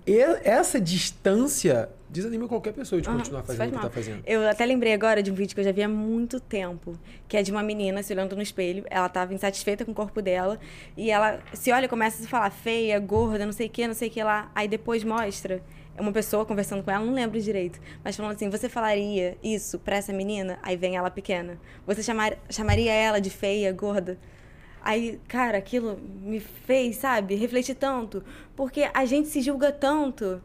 Speaker 1: essa distância desanima qualquer pessoa de continuar
Speaker 3: isso
Speaker 1: fazendo
Speaker 3: faz
Speaker 1: o que
Speaker 3: mal.
Speaker 1: tá fazendo.
Speaker 3: Eu até lembrei agora de um vídeo que eu já vi há muito tempo, que é de uma menina se olhando no espelho, ela tava insatisfeita com o corpo dela, e ela se olha e começa a se falar feia, gorda, não sei o que, não sei o que lá. Aí depois mostra é uma pessoa conversando com ela, não lembro direito, mas falando assim: você falaria isso pra essa menina? Aí vem ela pequena. Você chamar, chamaria ela de feia, gorda? Aí, cara, aquilo me fez, sabe, refletir tanto. Porque a gente se julga tanto,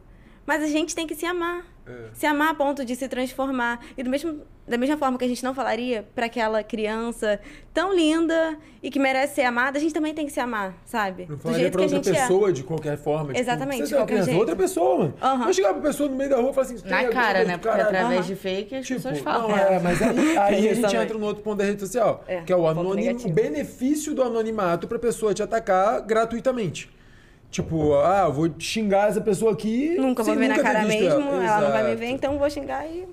Speaker 3: mas a gente tem que se amar.
Speaker 1: É.
Speaker 3: Se amar a ponto de se transformar. E do mesmo, da mesma forma que a gente não falaria para aquela criança tão linda e que merece ser amada, a gente também tem que se amar, sabe?
Speaker 1: Não
Speaker 3: do
Speaker 1: falaria
Speaker 3: jeito
Speaker 1: pra
Speaker 3: que a
Speaker 1: outra
Speaker 3: gente
Speaker 1: pessoa de qualquer forma. tipo,
Speaker 3: Exatamente,
Speaker 1: você
Speaker 3: de
Speaker 1: é
Speaker 3: qualquer
Speaker 1: criança,
Speaker 3: jeito.
Speaker 1: outra pessoa, mano.
Speaker 3: Aham.
Speaker 1: Não chegar pra pessoa no meio da rua e falar assim,
Speaker 2: Na
Speaker 1: "Tem
Speaker 2: cara, né? Porque
Speaker 1: caralho."
Speaker 2: através
Speaker 3: Aham.
Speaker 2: de fake as
Speaker 1: Tipo,
Speaker 2: pessoas falam.
Speaker 1: não, é, mas aí, aí a gente entra no outro ponto da rede social,
Speaker 3: É,
Speaker 1: que é o, anonim, o benefício do anonimato pra pessoa te atacar gratuitamente. Tipo, ah, eu vou xingar essa pessoa aqui.
Speaker 3: Nunca vou ver na cara mesmo, ela não vai me ver, então vou xingar e.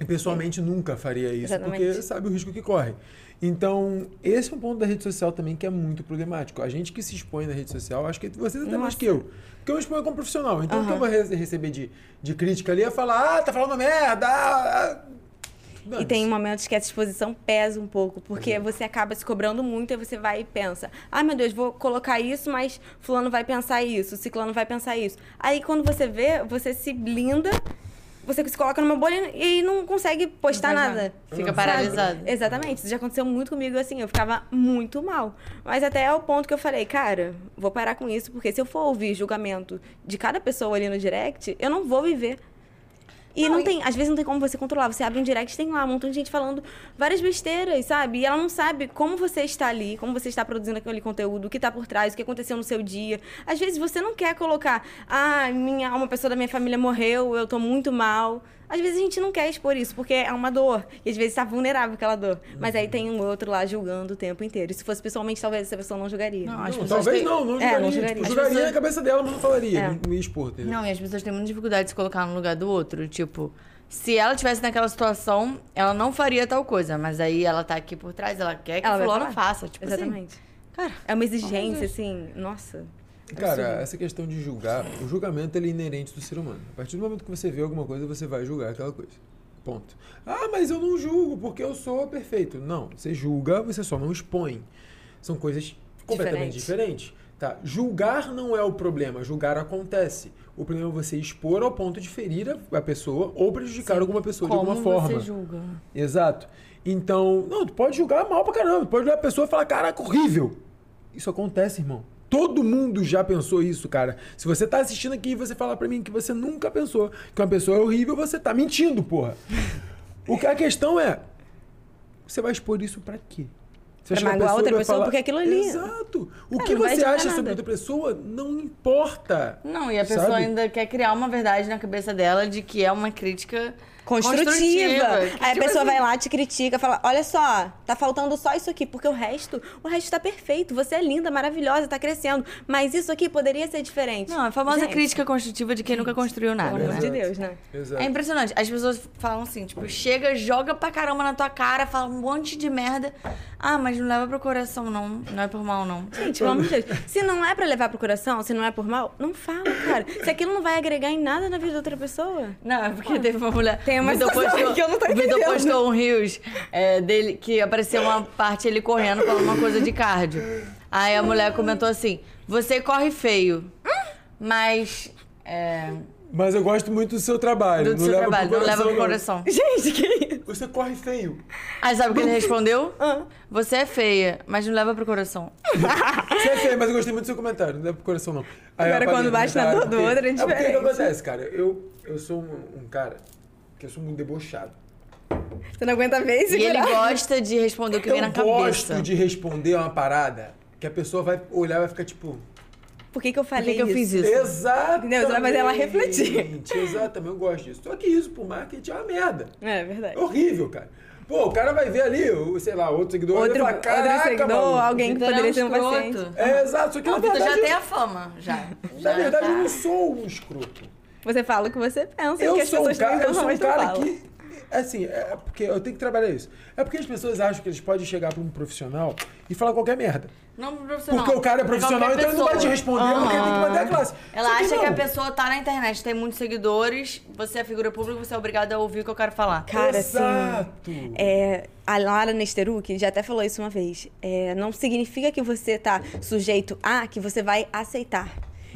Speaker 1: E pessoalmente nunca faria isso,
Speaker 3: Exatamente.
Speaker 1: porque sabe o risco que corre. Então, esse é um ponto da rede social também que é muito problemático. A gente que se expõe na rede social, acho que você até mais
Speaker 3: Nossa.
Speaker 1: que eu. Porque eu me exponho como profissional. Então, o que eu vou re- receber de, de crítica ali é falar, ah, tá falando merda. ah, ah."
Speaker 3: E tem momentos que essa exposição pesa um pouco, porque você acaba se cobrando muito e você vai e pensa: ai meu Deus, vou colocar isso, mas Fulano vai pensar isso, Ciclano vai pensar isso. Aí quando você vê, você se blinda, você se coloca numa bolha e não consegue postar
Speaker 2: Não
Speaker 3: nada.
Speaker 2: nada. Fica paralisado.
Speaker 3: Exatamente. Isso já aconteceu muito comigo, assim, eu ficava muito mal. Mas até é o ponto que eu falei, cara, vou parar com isso, porque se eu for ouvir julgamento de cada pessoa ali no direct, eu não vou viver. E não, tem, às vezes não tem como você controlar. Você abre um direct, tem lá um montão de gente falando várias besteiras, sabe? E ela não sabe como você está ali, como você está produzindo aquele conteúdo, o que está por trás, o que aconteceu no seu dia. Às vezes você não quer colocar, ah, minha, uma pessoa da minha família morreu, eu tô muito mal. Às vezes a gente não quer expor isso, porque é uma dor. E às vezes está vulnerável aquela dor. Mas aí tem um outro lá julgando o tempo inteiro. E se fosse pessoalmente, talvez essa pessoa não julgaria.
Speaker 2: Não,
Speaker 1: Não, talvez
Speaker 2: têm-
Speaker 1: não, não
Speaker 3: É,
Speaker 1: julgaria.
Speaker 3: não
Speaker 1: Tipo,
Speaker 3: julgaria. As
Speaker 1: julgaria
Speaker 2: pessoas-
Speaker 1: na cabeça dela, mas não falaria.
Speaker 3: É.
Speaker 1: Não, ia expor, entendeu?
Speaker 2: Não, e as pessoas têm muita dificuldade de se colocar no lugar do outro. Tipo, se ela tivesse naquela situação, ela não faria tal coisa. Mas aí ela tá aqui por trás, ela quer que
Speaker 3: Ela
Speaker 2: o fulano faça. Tipo assim.
Speaker 3: Exatamente.
Speaker 2: Cara,
Speaker 3: É uma exigência, assim, nossa.
Speaker 1: Cara, essa questão de julgar, o julgamento ele é inerente do ser humano. A partir do momento que você vê alguma coisa, você vai julgar aquela coisa. Ponto. Ah, mas eu não julgo porque eu sou perfeito. Não, você julga, você só não expõe. São coisas completamente diferentes. Tá? Julgar não é o problema, julgar acontece. O problema é você expor ao ponto de ferir a- a pessoa ou prejudicar alguma pessoa de
Speaker 2: como
Speaker 1: alguma forma.
Speaker 2: você julga?
Speaker 1: Exato. Então, não, tu pode julgar mal pra caramba. Tu pode olhar a pessoa e falar, caraca, horrível. Isso acontece, irmão. Todo mundo já pensou isso, cara. Se você tá assistindo aqui e você falar pra mim que você nunca pensou que uma pessoa é horrível, você tá mentindo, porra. O que a questão é, você vai expor isso pra quê? Você
Speaker 3: Pra magoar outra pessoa porque aquilo ali-
Speaker 1: Exato. O
Speaker 3: Cara,
Speaker 1: que você acha sobre
Speaker 3: nada.
Speaker 1: outra pessoa não importa.
Speaker 2: Não, e a pessoa
Speaker 1: Sabe?
Speaker 2: ainda quer criar uma verdade na cabeça dela de que é uma crítica
Speaker 3: Construtiva.
Speaker 2: que,
Speaker 3: Aí a
Speaker 2: tipo
Speaker 3: pessoa
Speaker 2: assim,
Speaker 3: vai lá, te critica, fala: Olha só, tá faltando só isso aqui, porque o resto, o resto tá perfeito. Você é linda, maravilhosa, tá crescendo. Mas isso aqui poderia ser diferente.
Speaker 2: Não, a famosa
Speaker 3: Gente,
Speaker 2: crítica construtiva de quem nunca construiu nada,
Speaker 3: Pelo amor
Speaker 2: né?
Speaker 3: de Deus, né?
Speaker 1: Exato.
Speaker 2: É impressionante. As pessoas falam assim, tipo, chega, joga pra caramba na tua cara, fala um monte de merda. Ah, mas não leva pro coração, não. Não é por mal, não.
Speaker 3: Gente, pelo amor de Deus. Se não é pra levar pro coração, se não é por mal, não fala, cara. Se aquilo não vai agregar em nada na vida da outra pessoa.
Speaker 2: Não, é porque teve uma mulher.
Speaker 3: Tem uma
Speaker 2: Vitor
Speaker 3: situação
Speaker 2: postou,
Speaker 3: que eu não tô
Speaker 2: Vitor
Speaker 3: entendendo.
Speaker 2: postou um Rios é, dele que apareceu uma parte ele correndo falando uma coisa de cardio. Aí a mulher comentou assim: Você corre feio. Mas. É,
Speaker 1: Mas eu gosto muito do seu trabalho.
Speaker 2: do
Speaker 1: não
Speaker 2: seu
Speaker 1: leva
Speaker 2: trabalho,
Speaker 1: pro
Speaker 2: não leva pro
Speaker 1: não.
Speaker 2: coração.
Speaker 3: Gente, que isso?
Speaker 1: Você corre feio.
Speaker 2: Aí sabe o que ele respondeu?
Speaker 3: Ah.
Speaker 2: Você é feia, mas não leva pro coração.
Speaker 1: Você é feio, mas eu gostei muito do seu comentário. Não leva pro coração, não. Aí
Speaker 3: Agora, quando bate na dor do
Speaker 1: porque-
Speaker 3: outro, é
Speaker 1: É porque o que acontece, cara? Eu, eu sou um, um cara que eu sou muito debochado.
Speaker 3: Você não aguenta ver
Speaker 2: E ele gosta de responder o que vem
Speaker 1: eu
Speaker 2: na cabeça.
Speaker 1: gosto de responder uma parada que a pessoa vai olhar e vai ficar tipo...
Speaker 3: Por que, que eu falei
Speaker 2: que eu
Speaker 3: isso?
Speaker 2: fiz isso?
Speaker 3: Entendeu? Você vai fazer ela refletir.
Speaker 1: Exatamente, eu gosto disso. Só que isso pro marketing é uma merda.
Speaker 3: É verdade.
Speaker 1: É horrível, cara. Pô, o cara vai ver ali, o, sei lá, outro seguidor.
Speaker 3: Outro,
Speaker 1: vai falar,
Speaker 3: outro
Speaker 1: Caraca,
Speaker 3: seguidor,
Speaker 1: maluco."
Speaker 3: alguém que
Speaker 2: Vitor é
Speaker 3: poderia
Speaker 2: um
Speaker 3: ser um
Speaker 2: escroto.
Speaker 3: paciente.
Speaker 1: É, exato. Só que na verdade,
Speaker 2: já tem a fama, já.
Speaker 1: na
Speaker 2: Já
Speaker 1: verdade
Speaker 2: tá.
Speaker 1: eu não sou um escroto.
Speaker 3: Você fala o que você pensa,
Speaker 1: Eu
Speaker 3: que as
Speaker 1: sou um cara, eu sou um cara que... Assim, é porque eu tenho que trabalhar isso. É porque as pessoas acham que eles podem chegar pra um profissional e falar qualquer merda.
Speaker 2: Não pro profissional.
Speaker 1: Porque o cara é profissional, então ele não vai te
Speaker 2: pessoa.
Speaker 1: responder, porque ele tem que manter a classe.
Speaker 2: Ela
Speaker 1: Só
Speaker 2: acha que,
Speaker 1: não.
Speaker 2: a pessoa tá na internet, tem muitos seguidores, você é figura pública, você é obrigado a ouvir o que eu quero falar.
Speaker 3: Cara, assim,
Speaker 1: Exato.
Speaker 3: É, a Lara Nesteruk já até falou isso uma vez. É, não significa que você tá sujeito a que você vai aceitar.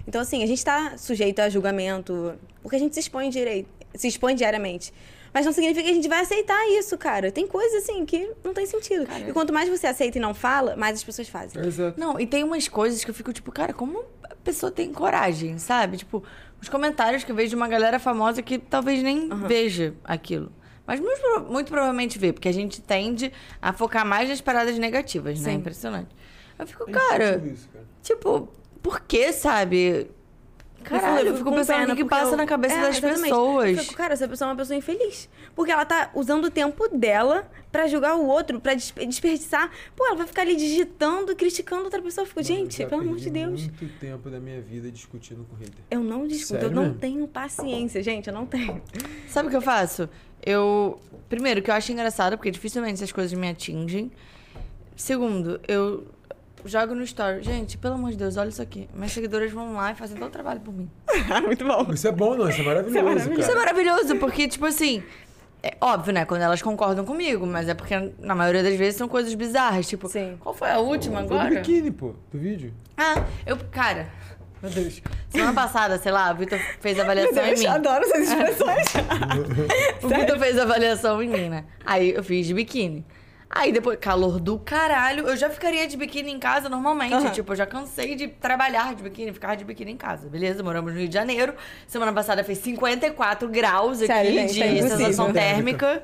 Speaker 3: Então, assim, a gente tá sujeito a julgamento, porque a gente se expõe direito, se expõe diariamente. Mas não significa que a gente vai aceitar isso, cara. Tem coisas, assim, que não tem sentido. E quanto mais você aceita e não fala, mais as pessoas fazem.
Speaker 1: Exato.
Speaker 2: Não, e tem umas coisas que eu fico tipo, cara, como a pessoa tem coragem, sabe? Tipo, os comentários que eu vejo de uma galera famosa que talvez nem veja aquilo. Mas muito, muito provavelmente vê, porque a gente tende a focar mais nas paradas negativas, né?
Speaker 3: Sim.
Speaker 2: Impressionante. Eu fico,
Speaker 1: gente
Speaker 2: cara,
Speaker 1: isso, cara.
Speaker 2: tipo, por que, sabe? Caralho, eu fico pensando o que passa
Speaker 3: eu-
Speaker 2: na cabeça
Speaker 3: É,
Speaker 2: das
Speaker 3: exatamente.
Speaker 2: pessoas.
Speaker 3: Eu fico, cara, essa pessoa é uma pessoa infeliz. Porque ela tá usando o tempo dela pra julgar o outro, pra despe- desperdiçar. Pô, ela vai ficar ali digitando, criticando outra pessoa. Eu fico, gente, pelo amor de Deus.
Speaker 1: muito tempo da minha vida discutindo com hater.
Speaker 3: Eu não discuto,
Speaker 1: Sério
Speaker 3: eu não
Speaker 1: mesmo?
Speaker 3: tenho paciência, gente, eu não tenho.
Speaker 2: Sabe o que eu faço? Eu. Primeiro, que eu acho engraçado, porque dificilmente essas coisas me atingem. Segundo, eu jogo no story. Gente, pelo amor de Deus, olha isso aqui. Minhas seguidoras vão lá e fazem todo o trabalho por mim.
Speaker 3: Muito bom.
Speaker 1: Isso é bom, não? Isso é maravilhoso,
Speaker 3: maravilhoso.
Speaker 2: Isso é maravilhoso, porque, tipo assim. É óbvio, né? Quando elas concordam comigo, mas é porque na maioria das vezes são coisas bizarras. Tipo,
Speaker 3: Sim.
Speaker 2: qual foi a última
Speaker 1: Foi do
Speaker 2: agora?
Speaker 1: biquíni, pô, do vídeo.
Speaker 2: Ah, eu. Cara. Meu Deus. Semana passada, sei lá, o Vitor fez avaliação em mim.
Speaker 3: adoro essas expressões.
Speaker 2: O Vitor fez avaliação em mim, né? Aí eu fiz de biquíni. Aí depois, calor do caralho, eu já ficaria de biquíni em casa normalmente.
Speaker 3: Aham.
Speaker 2: Tipo, eu já cansei de trabalhar de biquíni, ficar de biquíni em casa. Beleza? Moramos no Rio de Janeiro. Semana passada fez 54 graus aqui
Speaker 3: Sério, gente,
Speaker 2: de
Speaker 3: é
Speaker 2: sensação térmica.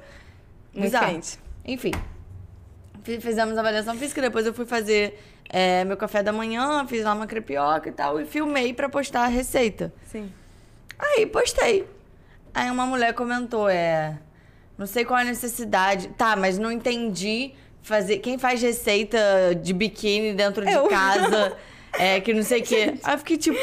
Speaker 3: Muito
Speaker 2: Bizarro.
Speaker 3: quente.
Speaker 2: Enfim. Fi- Fizemos avaliação física, depois eu fui fazer é, meu café da manhã, fiz lá uma crepioca e tal, e filmei pra postar a receita.
Speaker 3: Sim.
Speaker 2: Aí postei. Aí uma mulher comentou, é. Não sei qual é a necessidade. Tá, mas não entendi fazer. Quem faz receita de biquíni dentro de
Speaker 3: Eu.
Speaker 2: casa? É, que não sei o quê. Aí eu fiquei tipo.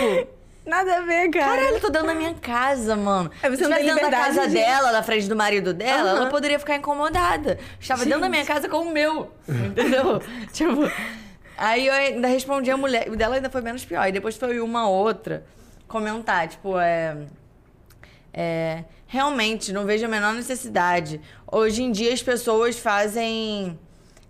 Speaker 3: Nada a ver, cara.
Speaker 2: Caralho, eu tô dentro da minha casa, mano.
Speaker 3: É, você
Speaker 2: Se dentro da casa
Speaker 3: de-
Speaker 2: dela, na frente do marido dela,
Speaker 3: Aham.
Speaker 2: ela poderia ficar incomodada. Estava dentro da minha casa com o meu. Entendeu? tipo. Aí eu ainda respondi a mulher. O dela ainda foi menos pior. E depois foi uma outra comentar, tipo, é. É, realmente, não vejo a menor necessidade. Hoje em dia as pessoas fazem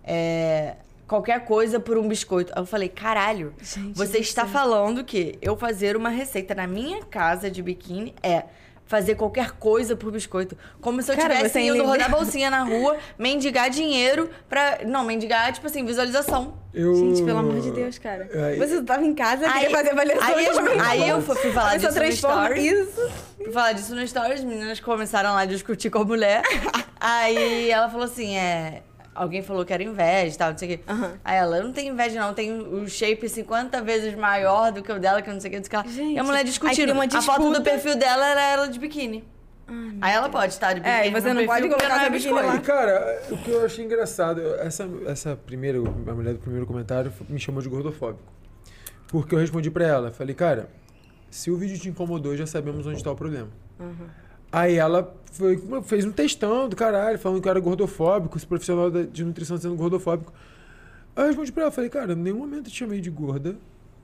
Speaker 2: é, qualquer coisa por um biscoito. Eu falei, caralho,
Speaker 3: Gente
Speaker 2: você está
Speaker 3: céu.
Speaker 2: falando que eu fazer uma receita na minha casa de biquíni é fazer qualquer coisa por biscoito. Como se eu
Speaker 3: Cara,
Speaker 2: tivesse indo rodar bolsinha na rua, mendigar dinheiro pra. Não, mendigar, tipo assim, visualização.
Speaker 1: Eu...
Speaker 3: Gente, pelo amor de Deus, cara.
Speaker 1: Aí-
Speaker 3: Você tava em casa,
Speaker 2: Aí-
Speaker 3: queria fazer avaliação.
Speaker 2: aí
Speaker 3: e também
Speaker 2: aí eu fui- fui falar disso no story.
Speaker 3: isso.
Speaker 2: Fui falar disso no stories, as meninas começaram lá a discutir com a mulher. Aí ela falou assim: é. Alguém falou que era inveja e tal, não sei o quê.
Speaker 3: Aham.
Speaker 2: Aí ela, eu não tenho inveja, não. Tem o shape 50 vezes maior do que o dela, que não sei o que, não sei o que. lá.
Speaker 3: Gente,
Speaker 2: e a mulher
Speaker 3: aí
Speaker 2: discutindo.
Speaker 3: uma
Speaker 2: A foto do perfil dela era ela de biquíni. aí ela pode estar de biquíni.
Speaker 3: É, e você não pode colocar
Speaker 2: não é
Speaker 3: biquíni lá.
Speaker 1: E, cara, o que eu achei engraçado, essa, essa primeira, a mulher do primeiro comentário me chamou de gordofóbico. Porque eu respondi pra ela, falei, cara, se o vídeo te incomodou, já sabemos onde tá o problema. Aí ela foi, fez um textão do caralho, falando que eu era gordofóbico, esse profissional da- de nutrição sendo gordofóbico. Aí eu respondi pra ela, falei, cara, em nenhum momento eu te chamei de gorda.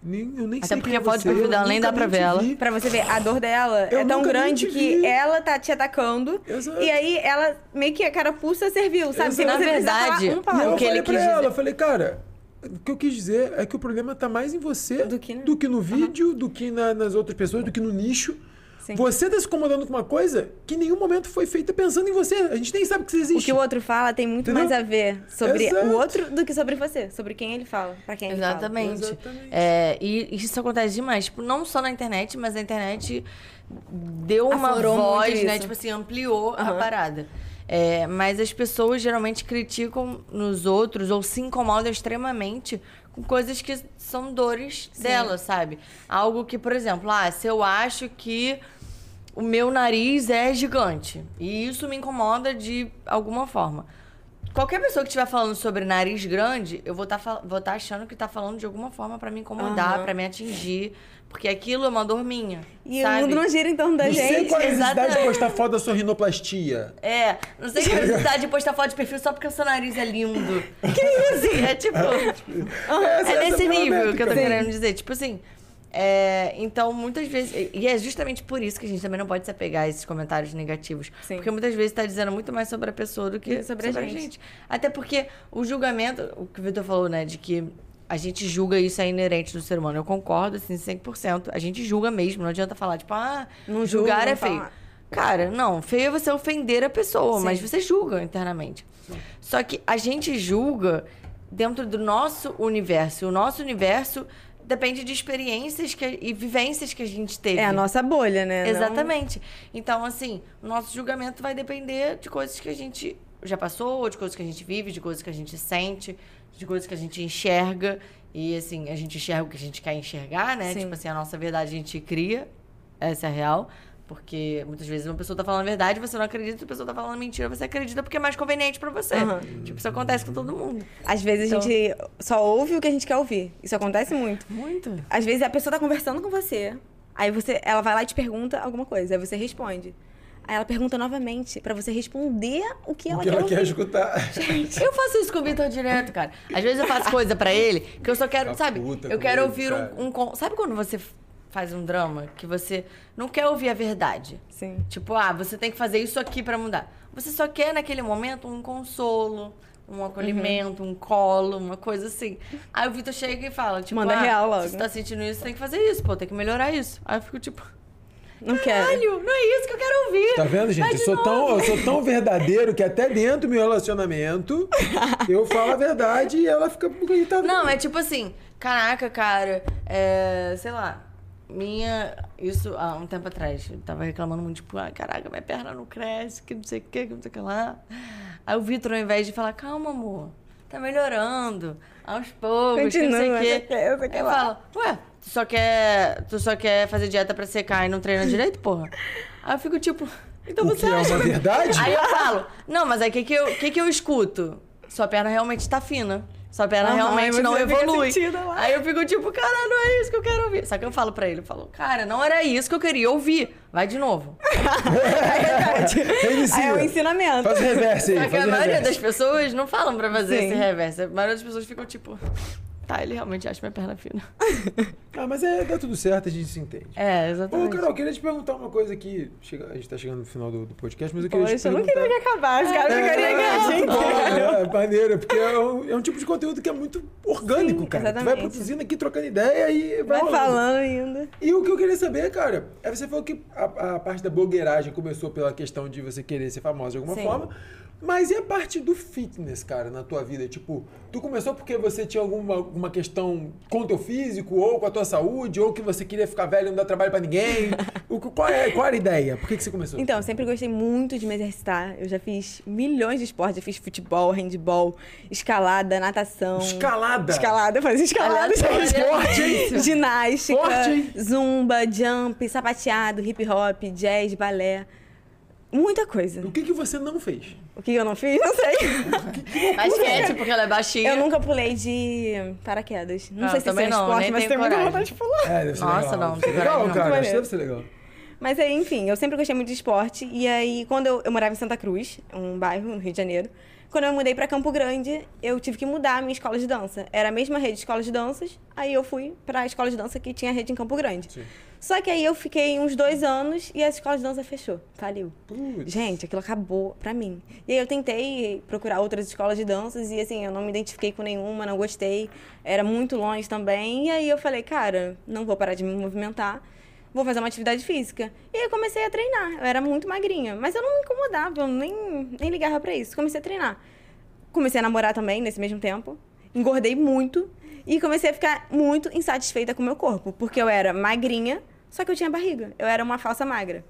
Speaker 1: Nem, eu nem
Speaker 2: Até
Speaker 1: sei
Speaker 2: porque
Speaker 1: quem é
Speaker 2: a foto do
Speaker 1: você,
Speaker 2: dela nem
Speaker 1: nunca
Speaker 2: dá pra ver ela.
Speaker 3: Pra você ver, a dor dela
Speaker 1: Eu
Speaker 3: é tão grande que ela tá te atacando.
Speaker 1: Exato.
Speaker 3: E aí ela meio que a carapuça serviu, sabe?
Speaker 1: Exato.
Speaker 2: Na verdade,
Speaker 3: falar um pau.
Speaker 2: o que
Speaker 1: falei
Speaker 2: ele
Speaker 1: pra
Speaker 2: quis
Speaker 1: ela,
Speaker 2: dizer-
Speaker 1: eu falei, cara, o que eu quis dizer é que o problema tá mais em você
Speaker 3: Do que-
Speaker 1: no vídeo, do que na- nas outras pessoas, do que no nicho.
Speaker 3: Sim.
Speaker 1: Você tá se incomodando com uma coisa que em nenhum momento foi feita pensando em você. A gente nem sabe que você
Speaker 3: O
Speaker 1: existe.
Speaker 3: que o outro fala tem muito
Speaker 1: Entendeu?
Speaker 3: mais a ver sobre
Speaker 1: Exato.
Speaker 3: o outro do que sobre você. Sobre quem ele fala, pra quem ele fala.
Speaker 2: Exatamente.
Speaker 1: Exatamente.
Speaker 2: É, e isso acontece demais. Tipo, não só na internet, mas a internet deu uma
Speaker 3: Aflorou
Speaker 2: voz, né? Tipo assim, ampliou a
Speaker 3: Aham.
Speaker 2: parada. É, mas as pessoas geralmente criticam nos outros ou se incomodam extremamente com coisas que são dores delas, sabe? Algo que, por exemplo, ah, se eu acho que o meu nariz é gigante e isso me incomoda de alguma forma. Qualquer pessoa que estiver falando sobre nariz grande, eu vou estar vou tá achando que tá falando de alguma forma pra me incomodar,
Speaker 3: Aham.
Speaker 2: pra me atingir, porque aquilo é uma dor minha.
Speaker 3: E
Speaker 2: sabe?
Speaker 3: o mundo não gira em torno da
Speaker 1: Não sei
Speaker 3: gente.
Speaker 1: qual é a necessidade de postar foto da sua rinoplastia.
Speaker 2: É, não sei que necessidade de postar foto de perfil só porque o seu nariz é lindo. Que isso? É tipo.
Speaker 1: Essa-
Speaker 2: é nesse
Speaker 1: a
Speaker 2: nível que eu tô querendo dizer. Tipo assim. É, então, muitas vezes. E é justamente por isso que a gente também não pode se apegar a esses comentários negativos.
Speaker 3: Sim.
Speaker 2: Porque muitas vezes tá dizendo muito mais sobre a pessoa do que
Speaker 3: que sobre a gente.
Speaker 2: Até porque o julgamento, o que o Vitor falou, né, de que a gente julga isso é inerente do ser humano. Eu concordo, assim, 100%. A gente julga mesmo. Não adianta falar, tipo, ah,
Speaker 3: Não julga,
Speaker 2: julgar
Speaker 3: não
Speaker 2: é feio.
Speaker 3: fala.
Speaker 2: Cara, não, feio é você ofender a pessoa,
Speaker 3: Sim.
Speaker 2: mas você julga internamente. Só que a gente julga dentro do nosso universo. O nosso universo depende de experiências que- e vivências que a gente teve.
Speaker 3: É a nossa bolha, né? Não-
Speaker 2: Exatamente. Então, assim, o nosso julgamento vai depender de coisas que a gente já passou, de coisas que a gente vive, de coisas que a gente sente, de coisas que a gente enxerga. E, assim, a gente enxerga o que a gente quer enxergar, né?
Speaker 3: Sim.
Speaker 2: Tipo assim, a nossa verdade a gente cria. Essa é a real. Porque muitas vezes uma pessoa tá falando a verdade, você não acredita, outra pessoa tá falando mentira, você acredita porque é mais conveniente pra você.
Speaker 3: Aham.
Speaker 2: Tipo, isso acontece com todo mundo.
Speaker 3: Às vezes a
Speaker 2: Então-
Speaker 3: gente só ouve o que a gente quer ouvir. Isso acontece muito.
Speaker 2: Muito.
Speaker 3: Às vezes a pessoa tá conversando com você, aí você, ela vai lá e te pergunta alguma coisa, aí você responde. Aí ela pergunta novamente pra você responder o que ela
Speaker 1: O que
Speaker 3: quer
Speaker 1: ela quer escutar.
Speaker 2: Eu faço isso com o Vitor direto, cara. Às vezes eu faço coisa pra ele que eu só quero,
Speaker 1: Tá
Speaker 2: sabe? Eu quero
Speaker 1: ele,
Speaker 2: ouvir um, um Sabe quando você faz um drama que você não quer ouvir a verdade?
Speaker 3: Sim.
Speaker 2: Tipo, ah, você tem que fazer isso aqui pra mudar. Você só quer naquele momento um consolo, um acolhimento, um colo, uma coisa assim. Aí o Vitor chega e fala, tipo,
Speaker 3: Manda
Speaker 2: ah,
Speaker 3: real logo.
Speaker 2: você tá sentindo isso, tem que fazer isso, pô, tem que melhorar isso. Aí eu fico tipo,
Speaker 3: Não quero.
Speaker 2: caralho, não é isso que eu quero ouvir.
Speaker 1: Tá vendo, gente? Eu sou, tão, eu sou tão verdadeiro que até dentro do meu relacionamento eu falo a verdade e ela fica irritada.
Speaker 2: Não, é tipo assim, caraca, cara, é, sei lá, minha. Isso há um tempo atrás. Eu tava reclamando muito, tipo, ah, caraca, minha perna não cresce, que não sei o que, que não sei o que lá. Aí o Vitor, ao invés de falar, calma, amor, tá melhorando, aos poucos, que não sei
Speaker 3: Continua,
Speaker 2: o
Speaker 3: você quer
Speaker 2: Aí eu
Speaker 3: lá.
Speaker 2: falo, ué, tu só quer. Tu só quer fazer dieta pra secar e não treina direito, porra? Aí eu fico tipo, então
Speaker 1: O
Speaker 2: você
Speaker 1: que é uma verdade?
Speaker 2: Aí eu falo, não, mas aí o que, que, eu, que, que eu escuto? Sua perna realmente tá fina. Sua perna
Speaker 3: Aham,
Speaker 2: realmente não evolui.
Speaker 3: sentida lá.
Speaker 2: Aí eu fico tipo, cara, não é isso que eu quero ouvir. Só que eu falo pra ele, eu falo, cara, não era isso que eu queria ouvir. Vai de novo.
Speaker 3: É verdade. Aí é um ensinamento.
Speaker 1: Faz o reverse aí,
Speaker 2: Só que a maioria das
Speaker 1: reverse.
Speaker 2: pessoas não falam pra fazer
Speaker 3: Sim.
Speaker 2: esse reverso. A maioria das pessoas ficam tipo, tá, ele realmente acha minha perna fina.
Speaker 1: Ah, mas é, dá tudo certo, a gente se entende.
Speaker 2: É,
Speaker 1: Ô,
Speaker 2: exatamente.
Speaker 1: Carol, eu queria te perguntar uma coisa aqui. Chega- a gente tá chegando no final do, do podcast, mas eu queria te
Speaker 3: Poxa, eu não
Speaker 1: perguntar...
Speaker 3: queria que acabasse, cara. Eu queria que a gente...
Speaker 1: É, é, maneiro, porque é um, é um tipo de conteúdo que é muito orgânico,
Speaker 3: Sim,
Speaker 1: cara. Tu vai
Speaker 3: exatamente.
Speaker 1: produzindo aqui, trocando ideia e vai,
Speaker 3: Vai falando ainda.
Speaker 1: E o que eu queria saber, cara, é você falou que a, a parte da blogueiragem começou pela questão de você querer ser famosa de alguma
Speaker 3: Sim.
Speaker 1: forma. Mas e a parte do fitness, cara, na tua vida? Tipo, tu começou porque você tinha alguma, alguma questão com o teu físico, ou com a tua saúde, ou que você queria ficar velho e não dar trabalho pra ninguém? o, qual, é, qual era a ideia? Por que, que você começou?
Speaker 3: Então, eu sempre gostei muito de me exercitar. Eu já fiz milhões de esportes. Já fiz futebol, handball, escalada, natação.
Speaker 1: Escalada?
Speaker 3: Escalada, eu fazia escalada.
Speaker 2: Aleatório.
Speaker 1: Forte, hein?
Speaker 3: Ginástica,
Speaker 1: Forte, hein?
Speaker 3: zumba, jump, sapateado, hip hop, jazz, balé. Muita coisa.
Speaker 1: O que, que você não fez?
Speaker 3: O que eu não fiz? Não sei.
Speaker 2: Basquete, porque ela é baixinha.
Speaker 3: Eu nunca pulei de paraquedas. Não
Speaker 2: Ah,
Speaker 3: sei se isso
Speaker 2: também
Speaker 3: é
Speaker 2: não,
Speaker 3: esporte,
Speaker 2: nem
Speaker 3: mas
Speaker 2: tenho
Speaker 3: tem muita
Speaker 2: coragem.
Speaker 3: vontade de pular.
Speaker 1: É, deve ser
Speaker 2: Nossa,
Speaker 1: legal.
Speaker 2: não, tem
Speaker 1: legal,
Speaker 2: coragem, não.
Speaker 1: cara. Acho que deve ser legal.
Speaker 3: Mas aí, enfim, eu sempre gostei muito de esporte. E aí, quando eu, eu morava em Santa Cruz, um bairro no Rio de Janeiro, Quando eu mudei pra Campo Grande, eu tive que mudar a minha escola de dança. Era a mesma rede de escola de danças, aí eu fui pra escola de dança que tinha rede em Campo Grande.
Speaker 1: Sim.
Speaker 3: Só que aí eu fiquei uns dois anos e a escola de dança fechou, faliu.
Speaker 1: Putz.
Speaker 3: Gente, aquilo acabou pra mim. E aí eu tentei procurar outras escolas de danças e assim, eu não me identifiquei com nenhuma, não gostei. Era muito longe também. E aí eu falei, cara, não vou parar de me movimentar. Vou fazer uma atividade física. E aí eu comecei a treinar. Eu era muito magrinha, mas eu não me incomodava, eu nem, nem ligava pra isso. Comecei a treinar. Comecei a namorar também nesse mesmo tempo. Engordei muito. E comecei a ficar muito insatisfeita com o meu corpo. Porque eu era magrinha, só que eu tinha barriga. Eu era uma falsa magra.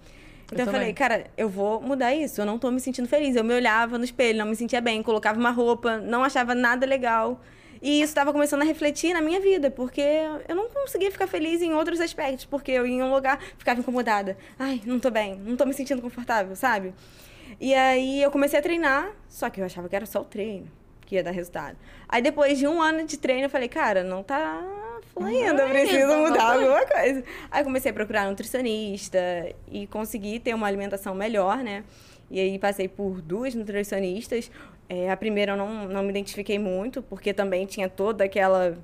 Speaker 3: Então eu,
Speaker 2: Eu
Speaker 3: falei, cara, eu vou mudar isso. Eu não tô me sentindo feliz. Eu me olhava no espelho, não me sentia bem, colocava uma roupa, não achava nada legal. E isso estava começando a refletir na minha vida, porque eu não conseguia ficar feliz em outros aspectos, porque eu ia em um lugar, ficava incomodada. Ai, não tô bem, não tô me sentindo confortável, sabe? E aí eu comecei a treinar, só que eu achava que era só o treino que ia dar resultado. Aí depois de um ano de treino, eu falei, cara, não tá fluindo, eu
Speaker 2: Vai,
Speaker 3: preciso
Speaker 2: então
Speaker 3: mudar alguma coisa. Aí comecei a procurar nutricionista e consegui ter uma alimentação melhor, né? E aí passei por duas nutricionistas. É, a primeira eu não, não me identifiquei muito, porque também tinha toda aquela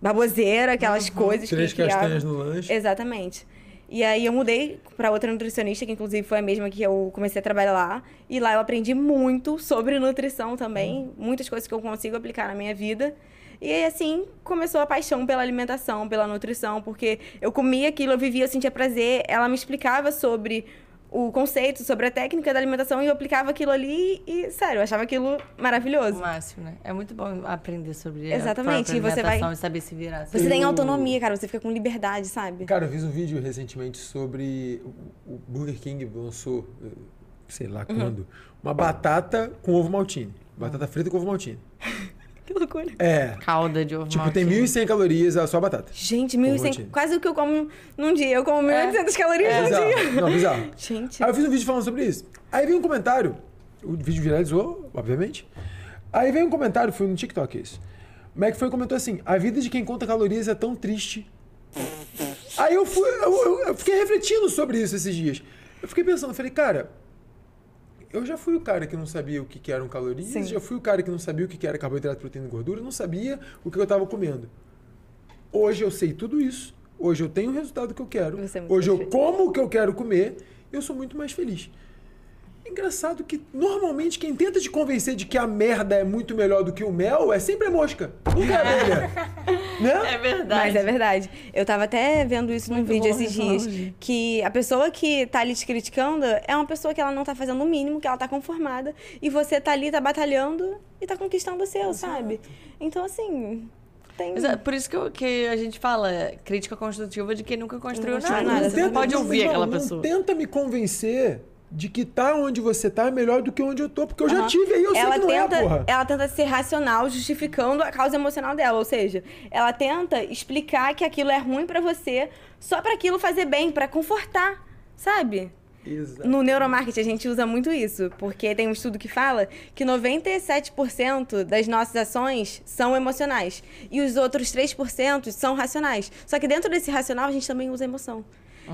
Speaker 3: baboseira, aquelas coisas
Speaker 1: Três
Speaker 3: que
Speaker 1: castanhas no lanche.
Speaker 3: Exatamente. E aí eu mudei para outra nutricionista, que inclusive foi a mesma que eu comecei a trabalhar lá. E lá eu aprendi muito sobre nutrição também, muitas coisas que eu consigo aplicar na minha vida. E aí, assim, começou a paixão pela alimentação, pela nutrição, porque eu comia aquilo, eu vivia, eu sentia prazer. Ela me explicava sobre o conceito, sobre a técnica da alimentação e eu aplicava aquilo ali e, sério, eu achava aquilo
Speaker 2: O
Speaker 3: maravilhoso.
Speaker 2: máximo, né? É muito bom aprender sobre
Speaker 3: Exatamente,
Speaker 2: a
Speaker 3: e você vai-
Speaker 2: e saber se virar.
Speaker 3: Você tem
Speaker 1: Eu-
Speaker 3: autonomia, cara, você fica com liberdade, sabe?
Speaker 1: Cara, eu fiz um vídeo recentemente sobre o o Burger King lançou, eh, sei lá
Speaker 3: Uhum.
Speaker 1: quando, uma batata com ovo maltine. Batata frita com ovo maltine.
Speaker 3: Que loucura.
Speaker 1: É.
Speaker 2: Calda de ovo
Speaker 1: Tipo, tem
Speaker 2: maltine.
Speaker 1: 1.100 calorias a só a batata.
Speaker 3: Gente,
Speaker 1: Ovo
Speaker 3: 1.100,
Speaker 1: maltine.
Speaker 3: quase o que eu como num dia. Eu como 1.800 calorias
Speaker 1: É
Speaker 3: num dia.
Speaker 1: bizarro. Não, bizarro.
Speaker 3: Gente.
Speaker 1: Aí eu fiz um vídeo falando sobre isso. Aí veio um comentário. O vídeo viralizou, obviamente. Aí veio um comentário, foi no TikTok isso. O Mac foi e comentou assim: a vida de quem conta calorias é tão triste. Aí eu, fui, eu, eu- eu fiquei refletindo sobre isso esses dias. Eu fiquei pensando, falei, cara, eu já fui o cara que não sabia o que, que eram calorias,
Speaker 3: Sim.
Speaker 1: já fui o cara que não sabia o que, que era carboidrato, proteína e gordura, não sabia o que eu estava comendo. Hoje eu sei tudo isso. Hoje eu tenho o resultado que eu quero.
Speaker 3: É
Speaker 1: Hoje eu
Speaker 3: perfeito.
Speaker 1: como o que eu quero comer. Eu sou muito mais feliz. Engraçado que normalmente quem tenta te convencer de que a merda é muito melhor do que o mel é sempre a mosca. Nunca é a abelha. né?
Speaker 2: É verdade.
Speaker 3: Mas é verdade. Eu tava até vendo isso num
Speaker 2: Muito
Speaker 3: vídeo esses dias. Que a pessoa que tá ali te criticando é uma pessoa que ela não tá fazendo o mínimo, que ela tá conformada. E você tá ali, tá batalhando e tá conquistando o seu, sabe? Então, assim. Tem.
Speaker 2: É por isso que, eu- que a gente fala crítica construtiva de quem nunca construiu
Speaker 3: Não
Speaker 2: nada.
Speaker 3: nada,
Speaker 2: Você não pode ouvir
Speaker 1: não,
Speaker 2: aquela
Speaker 1: não
Speaker 2: pessoa.
Speaker 1: tenta me convencer de que tá onde você tá é melhor do que onde eu tô, porque eu já
Speaker 3: Aham.
Speaker 1: tive aí, eu
Speaker 3: ela
Speaker 1: sei que não
Speaker 3: tenta,
Speaker 1: é, porra.
Speaker 3: Ela tenta ser racional, justificando a causa emocional dela. Ou seja, ela tenta explicar que aquilo é ruim pra você só pra aquilo fazer bem, pra confortar, sabe?
Speaker 1: Exato.
Speaker 3: No neuromarketing a gente usa muito isso, porque tem um estudo que fala que 97% das nossas ações são emocionais e os outros 3% são racionais. Só que dentro desse racional a gente também usa emoção.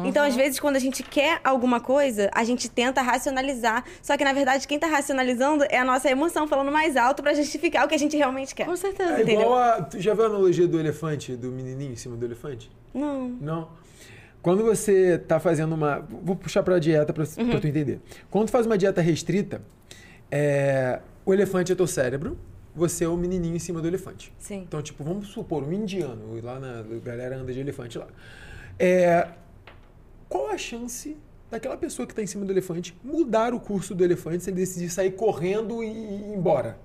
Speaker 3: Então, às vezes, quando a gente quer alguma coisa, a gente tenta racionalizar. Só que, na verdade, quem tá racionalizando é a nossa emoção falando mais alto pra justificar o que a gente realmente quer.
Speaker 2: Com certeza.
Speaker 1: É
Speaker 3: entendeu?
Speaker 1: igual a. Tu já viu a analogia do elefante, do menininho em cima do elefante?
Speaker 3: Não.
Speaker 1: Não. Quando você tá fazendo uma. Vou puxar pra dieta pra,
Speaker 3: Uhum.
Speaker 1: pra tu entender. Quando tu faz uma dieta restrita, é, o elefante é teu cérebro, você é o menininho em cima do elefante.
Speaker 3: Sim.
Speaker 1: Então, tipo, vamos supor, um indiano, lá na a galera anda de elefante lá. É, qual a chance daquela pessoa que está em cima do elefante mudar o curso do elefante se ele decidir sair correndo e ir embora?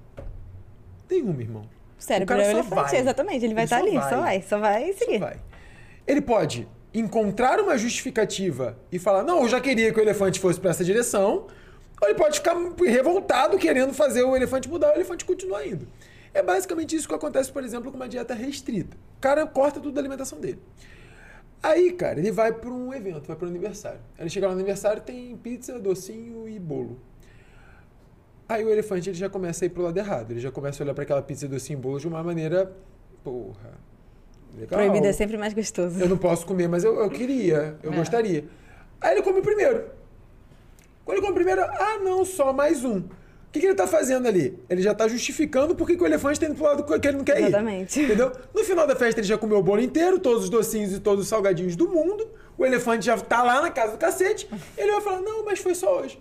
Speaker 1: Nenhuma, irmão.
Speaker 3: O cérebro
Speaker 1: cara
Speaker 3: é o
Speaker 1: só
Speaker 3: elefante,
Speaker 1: vai.
Speaker 3: exatamente. Ele vai
Speaker 1: Ele
Speaker 3: estar
Speaker 1: só
Speaker 3: ali,
Speaker 1: vai.
Speaker 3: só vai, só vai
Speaker 1: Só
Speaker 3: seguir.
Speaker 1: vai. Ele pode encontrar uma justificativa e falar: não, eu já queria que o elefante fosse para essa direção. Ou ele pode ficar revoltado querendo fazer o elefante mudar, o elefante continuar indo. É basicamente isso que acontece, por exemplo, com uma dieta restrita. O cara corta tudo da alimentação dele. Aí, cara, ele vai para um evento, vai para um aniversário. Aí Ele chega lá no aniversário, tem pizza, docinho e bolo. Aí o elefante ele já começa a ir pro lado errado. Ele já começa a olhar para aquela pizza, docinho e bolo de uma maneira. Porra. Legal.
Speaker 3: Proibido é sempre mais gostoso.
Speaker 1: Eu não posso comer, mas eu, eu queria, eu
Speaker 2: É.
Speaker 1: gostaria. Aí ele come o primeiro. Quando ele come o primeiro, ah, não, só mais um. O que, que ele tá fazendo ali? Ele já tá justificando por que que o elefante tá indo pro lado que ele não quer ir.
Speaker 3: Exatamente.
Speaker 1: Entendeu? No final da festa ele já comeu o bolo inteiro, todos os docinhos e todos os salgadinhos do mundo. O elefante já tá lá na casa do cacete. Ele vai falar: Não, mas foi só hoje.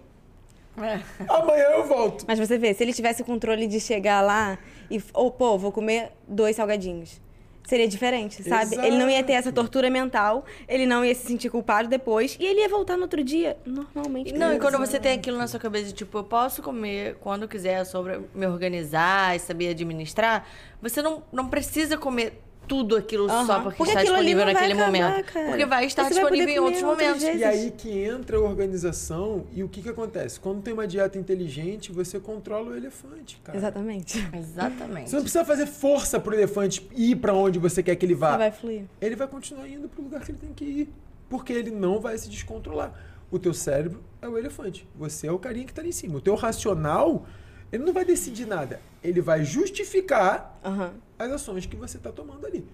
Speaker 2: É.
Speaker 1: Amanhã eu volto.
Speaker 3: Mas você vê, se ele tivesse o controle de chegar lá e, ou, pô, vou comer dois salgadinhos. Seria diferente, sabe? Ele não ia ter essa
Speaker 1: Exato.
Speaker 3: tortura mental, ele não ia se sentir culpado depois, e ele ia voltar no outro dia, normalmente.
Speaker 2: Não, e quando você tem aquilo na sua cabeça, de, tipo, eu posso comer quando quiser, sobre me organizar e saber administrar, você não, não precisa comer tudo aquilo só
Speaker 3: Aham.
Speaker 2: porque,
Speaker 3: Porque
Speaker 2: está disponível
Speaker 3: vai
Speaker 2: naquele
Speaker 3: acabar,
Speaker 2: momento.
Speaker 3: cara.
Speaker 2: Porque vai estar
Speaker 3: Você vai
Speaker 2: disponível em outros momentos.
Speaker 3: vezes.
Speaker 1: E aí que entra a organização e o que, que acontece? Quando tem uma dieta inteligente, você controla o elefante, cara.
Speaker 3: Exatamente.
Speaker 2: Exatamente.
Speaker 1: Você não precisa fazer força pro elefante ir pra onde você quer que ele vá.
Speaker 3: Ele vai fluir.
Speaker 1: Ele vai continuar indo pro lugar que ele tem que ir. Porque ele não vai se descontrolar. O teu cérebro é o elefante. Você é o carinha que tá ali em cima. O teu racional, ele não vai decidir nada. Ele vai justificar
Speaker 3: Aham.
Speaker 1: as ações que você tá tomando ali.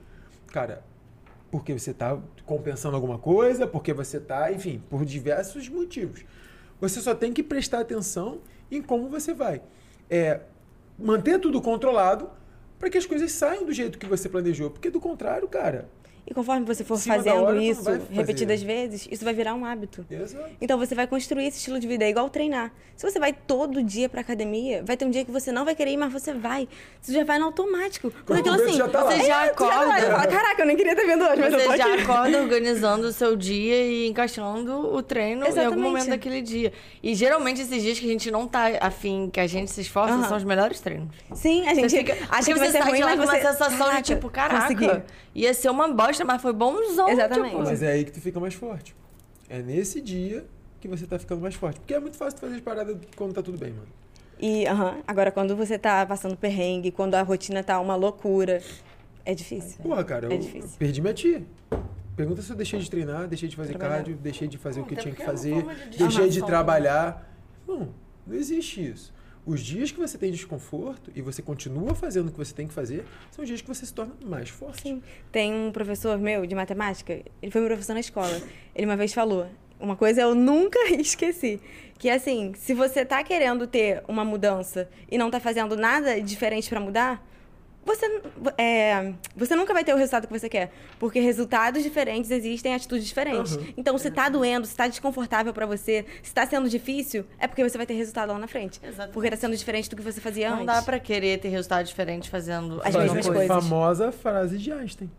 Speaker 1: Cara, porque você tá compensando alguma coisa, porque você tá, enfim, por diversos motivos. Você só tem que prestar atenção em como você vai. É, manter tudo controlado para que as coisas saiam do jeito que você planejou. Porque do contrário, cara.
Speaker 3: E conforme você for
Speaker 1: cima
Speaker 3: fazendo
Speaker 1: hora,
Speaker 3: isso repetidas vezes, isso vai virar um hábito.
Speaker 1: Exato.
Speaker 3: Então você vai construir esse estilo de vida, é igual treinar. Se você vai todo dia pra academia, vai ter um dia que você não vai querer ir, mas você vai. Você já vai no automático. Porque
Speaker 1: Quando
Speaker 3: aquilo assim.
Speaker 1: já tá lá.
Speaker 2: Você já
Speaker 3: É, tu tá lá,
Speaker 2: acorda.
Speaker 3: você fala, Caraca, eu nem queria ter vindo hoje, mas eu tô
Speaker 2: Você já
Speaker 3: aqui.
Speaker 2: acorda organizando o seu dia e encaixando o treino em algum
Speaker 3: Exatamente.
Speaker 2: momento daquele dia. E geralmente esses dias que a gente não tá afim, que a gente se esforça,
Speaker 3: Aham.
Speaker 2: são os melhores treinos.
Speaker 3: Sim, a
Speaker 2: Você
Speaker 3: gente
Speaker 2: fica,
Speaker 3: acha
Speaker 2: porque
Speaker 3: que vai
Speaker 2: você
Speaker 3: ser
Speaker 2: sai
Speaker 3: ruim,
Speaker 2: de lá
Speaker 3: mas
Speaker 2: com
Speaker 3: você...
Speaker 2: uma sensação
Speaker 3: Caraca,
Speaker 2: de tipo, caraca,
Speaker 3: consegui.
Speaker 2: ia ser uma bosta, mas foi bonzão.
Speaker 3: Exatamente.
Speaker 2: Tipo,
Speaker 1: Mas é aí que tu fica mais forte. É nesse dia que você tá ficando mais forte. Porque é muito fácil tu fazer as paradas quando tá tudo bem, mano.
Speaker 3: E, aham, agora quando você tá passando perrengue, quando a rotina tá uma loucura, é difícil.
Speaker 1: Porra, cara,
Speaker 3: É
Speaker 1: eu
Speaker 3: difícil.
Speaker 1: perdi minha tia. Pergunta se eu deixei de treinar, deixei de fazer
Speaker 3: Trabalhar.
Speaker 1: cardio, deixei de fazer o que eu tinha que
Speaker 2: é
Speaker 1: fazer,
Speaker 2: de
Speaker 1: deixei de
Speaker 2: desarmação,
Speaker 1: trabalhar. Não, não existe isso. Os dias que você tem desconforto e você continua fazendo o que você tem que fazer, são os dias que você se torna mais forte.
Speaker 3: Sim. Tem um professor meu de matemática, ele foi meu professor na escola. Ele uma vez falou, uma coisa eu nunca esqueci, que é assim, se você tá querendo ter uma mudança e não tá fazendo nada diferente pra mudar, você, é, você nunca vai ter o resultado que você quer. Porque resultados diferentes existem em atitudes diferentes.
Speaker 1: Uhum.
Speaker 3: Então, se tá doendo, se tá desconfortável pra você, se tá sendo difícil, é porque você vai ter resultado lá na frente.
Speaker 2: Exatamente.
Speaker 3: Porque tá sendo diferente do que você fazia
Speaker 2: Não
Speaker 3: antes.
Speaker 2: dá pra querer ter resultados diferentes fazendo
Speaker 3: As mesmas
Speaker 2: coisa.
Speaker 3: coisas.
Speaker 1: famosa frase de Einstein.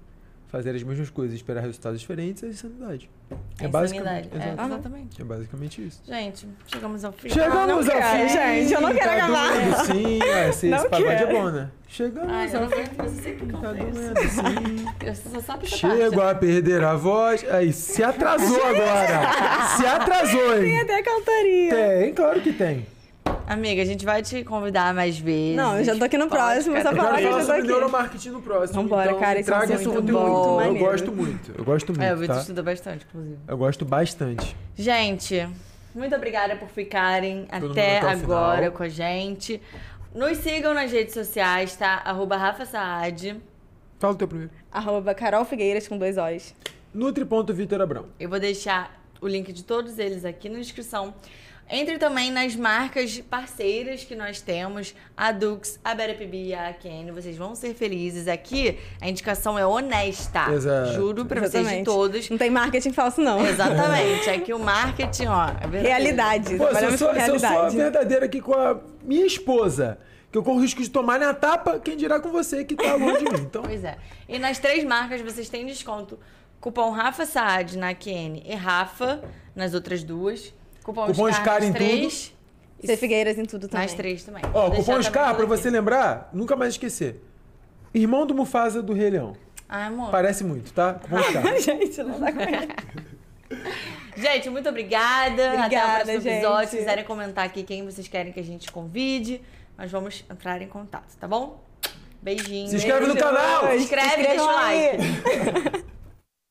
Speaker 1: Fazer as mesmas coisas e esperar resultados diferentes é insanidade.
Speaker 2: É
Speaker 1: basicamente,
Speaker 2: insanidade. É, exatamente.
Speaker 1: é basicamente isso.
Speaker 2: Gente, chegamos ao fim.
Speaker 1: Chegamos ao fim,
Speaker 3: gente, eu não quero
Speaker 1: tá
Speaker 3: acabar.
Speaker 1: doendo, sim, é, esse,
Speaker 3: Não
Speaker 1: esse pagode é bom, né? Chegamos
Speaker 2: Ai, eu
Speaker 1: ao
Speaker 2: não
Speaker 1: fim. Tá doendo, sim.
Speaker 2: Eu só sabe
Speaker 1: Chego
Speaker 2: parte.
Speaker 1: a perder a voz. Aí, se atrasou agora. Se atrasou,
Speaker 3: Tem
Speaker 1: hein?
Speaker 3: até cantoria.
Speaker 1: Tem, claro que tem.
Speaker 2: Amiga, a gente vai te convidar mais vezes.
Speaker 3: Não, eu já tô aqui no próximo, só falar que eu já tô
Speaker 1: sobre
Speaker 3: aqui.
Speaker 1: neuromarketing no próximo.
Speaker 3: Vambora,
Speaker 1: então,
Speaker 3: cara, esse
Speaker 1: traga
Speaker 3: é um
Speaker 1: esse
Speaker 3: assunto
Speaker 1: conteúdo.
Speaker 3: muito
Speaker 1: Eu
Speaker 3: maneiro.
Speaker 1: gosto muito. Eu gosto muito,
Speaker 2: É, o Vitor
Speaker 1: tá?
Speaker 2: estuda bastante, inclusive.
Speaker 1: Eu gosto bastante.
Speaker 2: Gente, muito obrigada por ficarem até
Speaker 1: até o
Speaker 2: agora
Speaker 1: final.
Speaker 2: com a gente. Nos sigam nas redes sociais, tá? Arroba Rafa Saad.
Speaker 1: Fala o teu primeiro.
Speaker 3: Arroba Carol Figueiras com dois O's.
Speaker 1: Nutri.Vitor Abrão.
Speaker 2: Eu vou deixar o link de todos eles aqui na descrição. Entre também nas marcas parceiras que nós temos, a Dux, a BeraPB e a AQN. Vocês vão ser felizes. Aqui, a indicação é honesta.
Speaker 1: Exato.
Speaker 2: Juro pra vocês de
Speaker 3: Exatamente.
Speaker 2: todos.
Speaker 3: Não tem marketing falso, não.
Speaker 2: Exatamente. Aqui o marketing, ó. é.
Speaker 3: Realidade.
Speaker 1: Pô, se eu, sou, se eu sou a
Speaker 3: realidade.
Speaker 1: verdadeira aqui com a minha esposa, que eu corro risco de tomar na tapa, quem dirá com você que tá longe de mim. Então,
Speaker 2: Pois é. E nas três marcas vocês têm desconto. Cupom Rafa Saad na QN e Rafa nas outras duas. Cupom,
Speaker 1: Cupom
Speaker 2: Scar
Speaker 1: em
Speaker 2: três.
Speaker 3: E Figueiras em tudo também.
Speaker 2: Nas três também.
Speaker 1: ó,
Speaker 2: Vou
Speaker 1: cupom SCAR, pra
Speaker 2: tudo
Speaker 1: você lembrar, nunca mais esquecer. Irmão do Mufasa do Rei Leão.
Speaker 2: Ai, amor.
Speaker 1: Parece muito, tá? Cupom SCAR.
Speaker 3: Gente, não dá com
Speaker 2: Gente, muito obrigada. Até o
Speaker 3: Obrigada,
Speaker 2: próximo episódio.
Speaker 3: gente.
Speaker 2: Se quiserem comentar aqui quem vocês querem que a gente convide, nós vamos entrar em contato, tá bom? Beijinho.
Speaker 1: Se inscreve no
Speaker 3: Beijo.
Speaker 1: canal!
Speaker 2: Se inscreve, deixa o
Speaker 3: Inscrevam aí.
Speaker 2: like.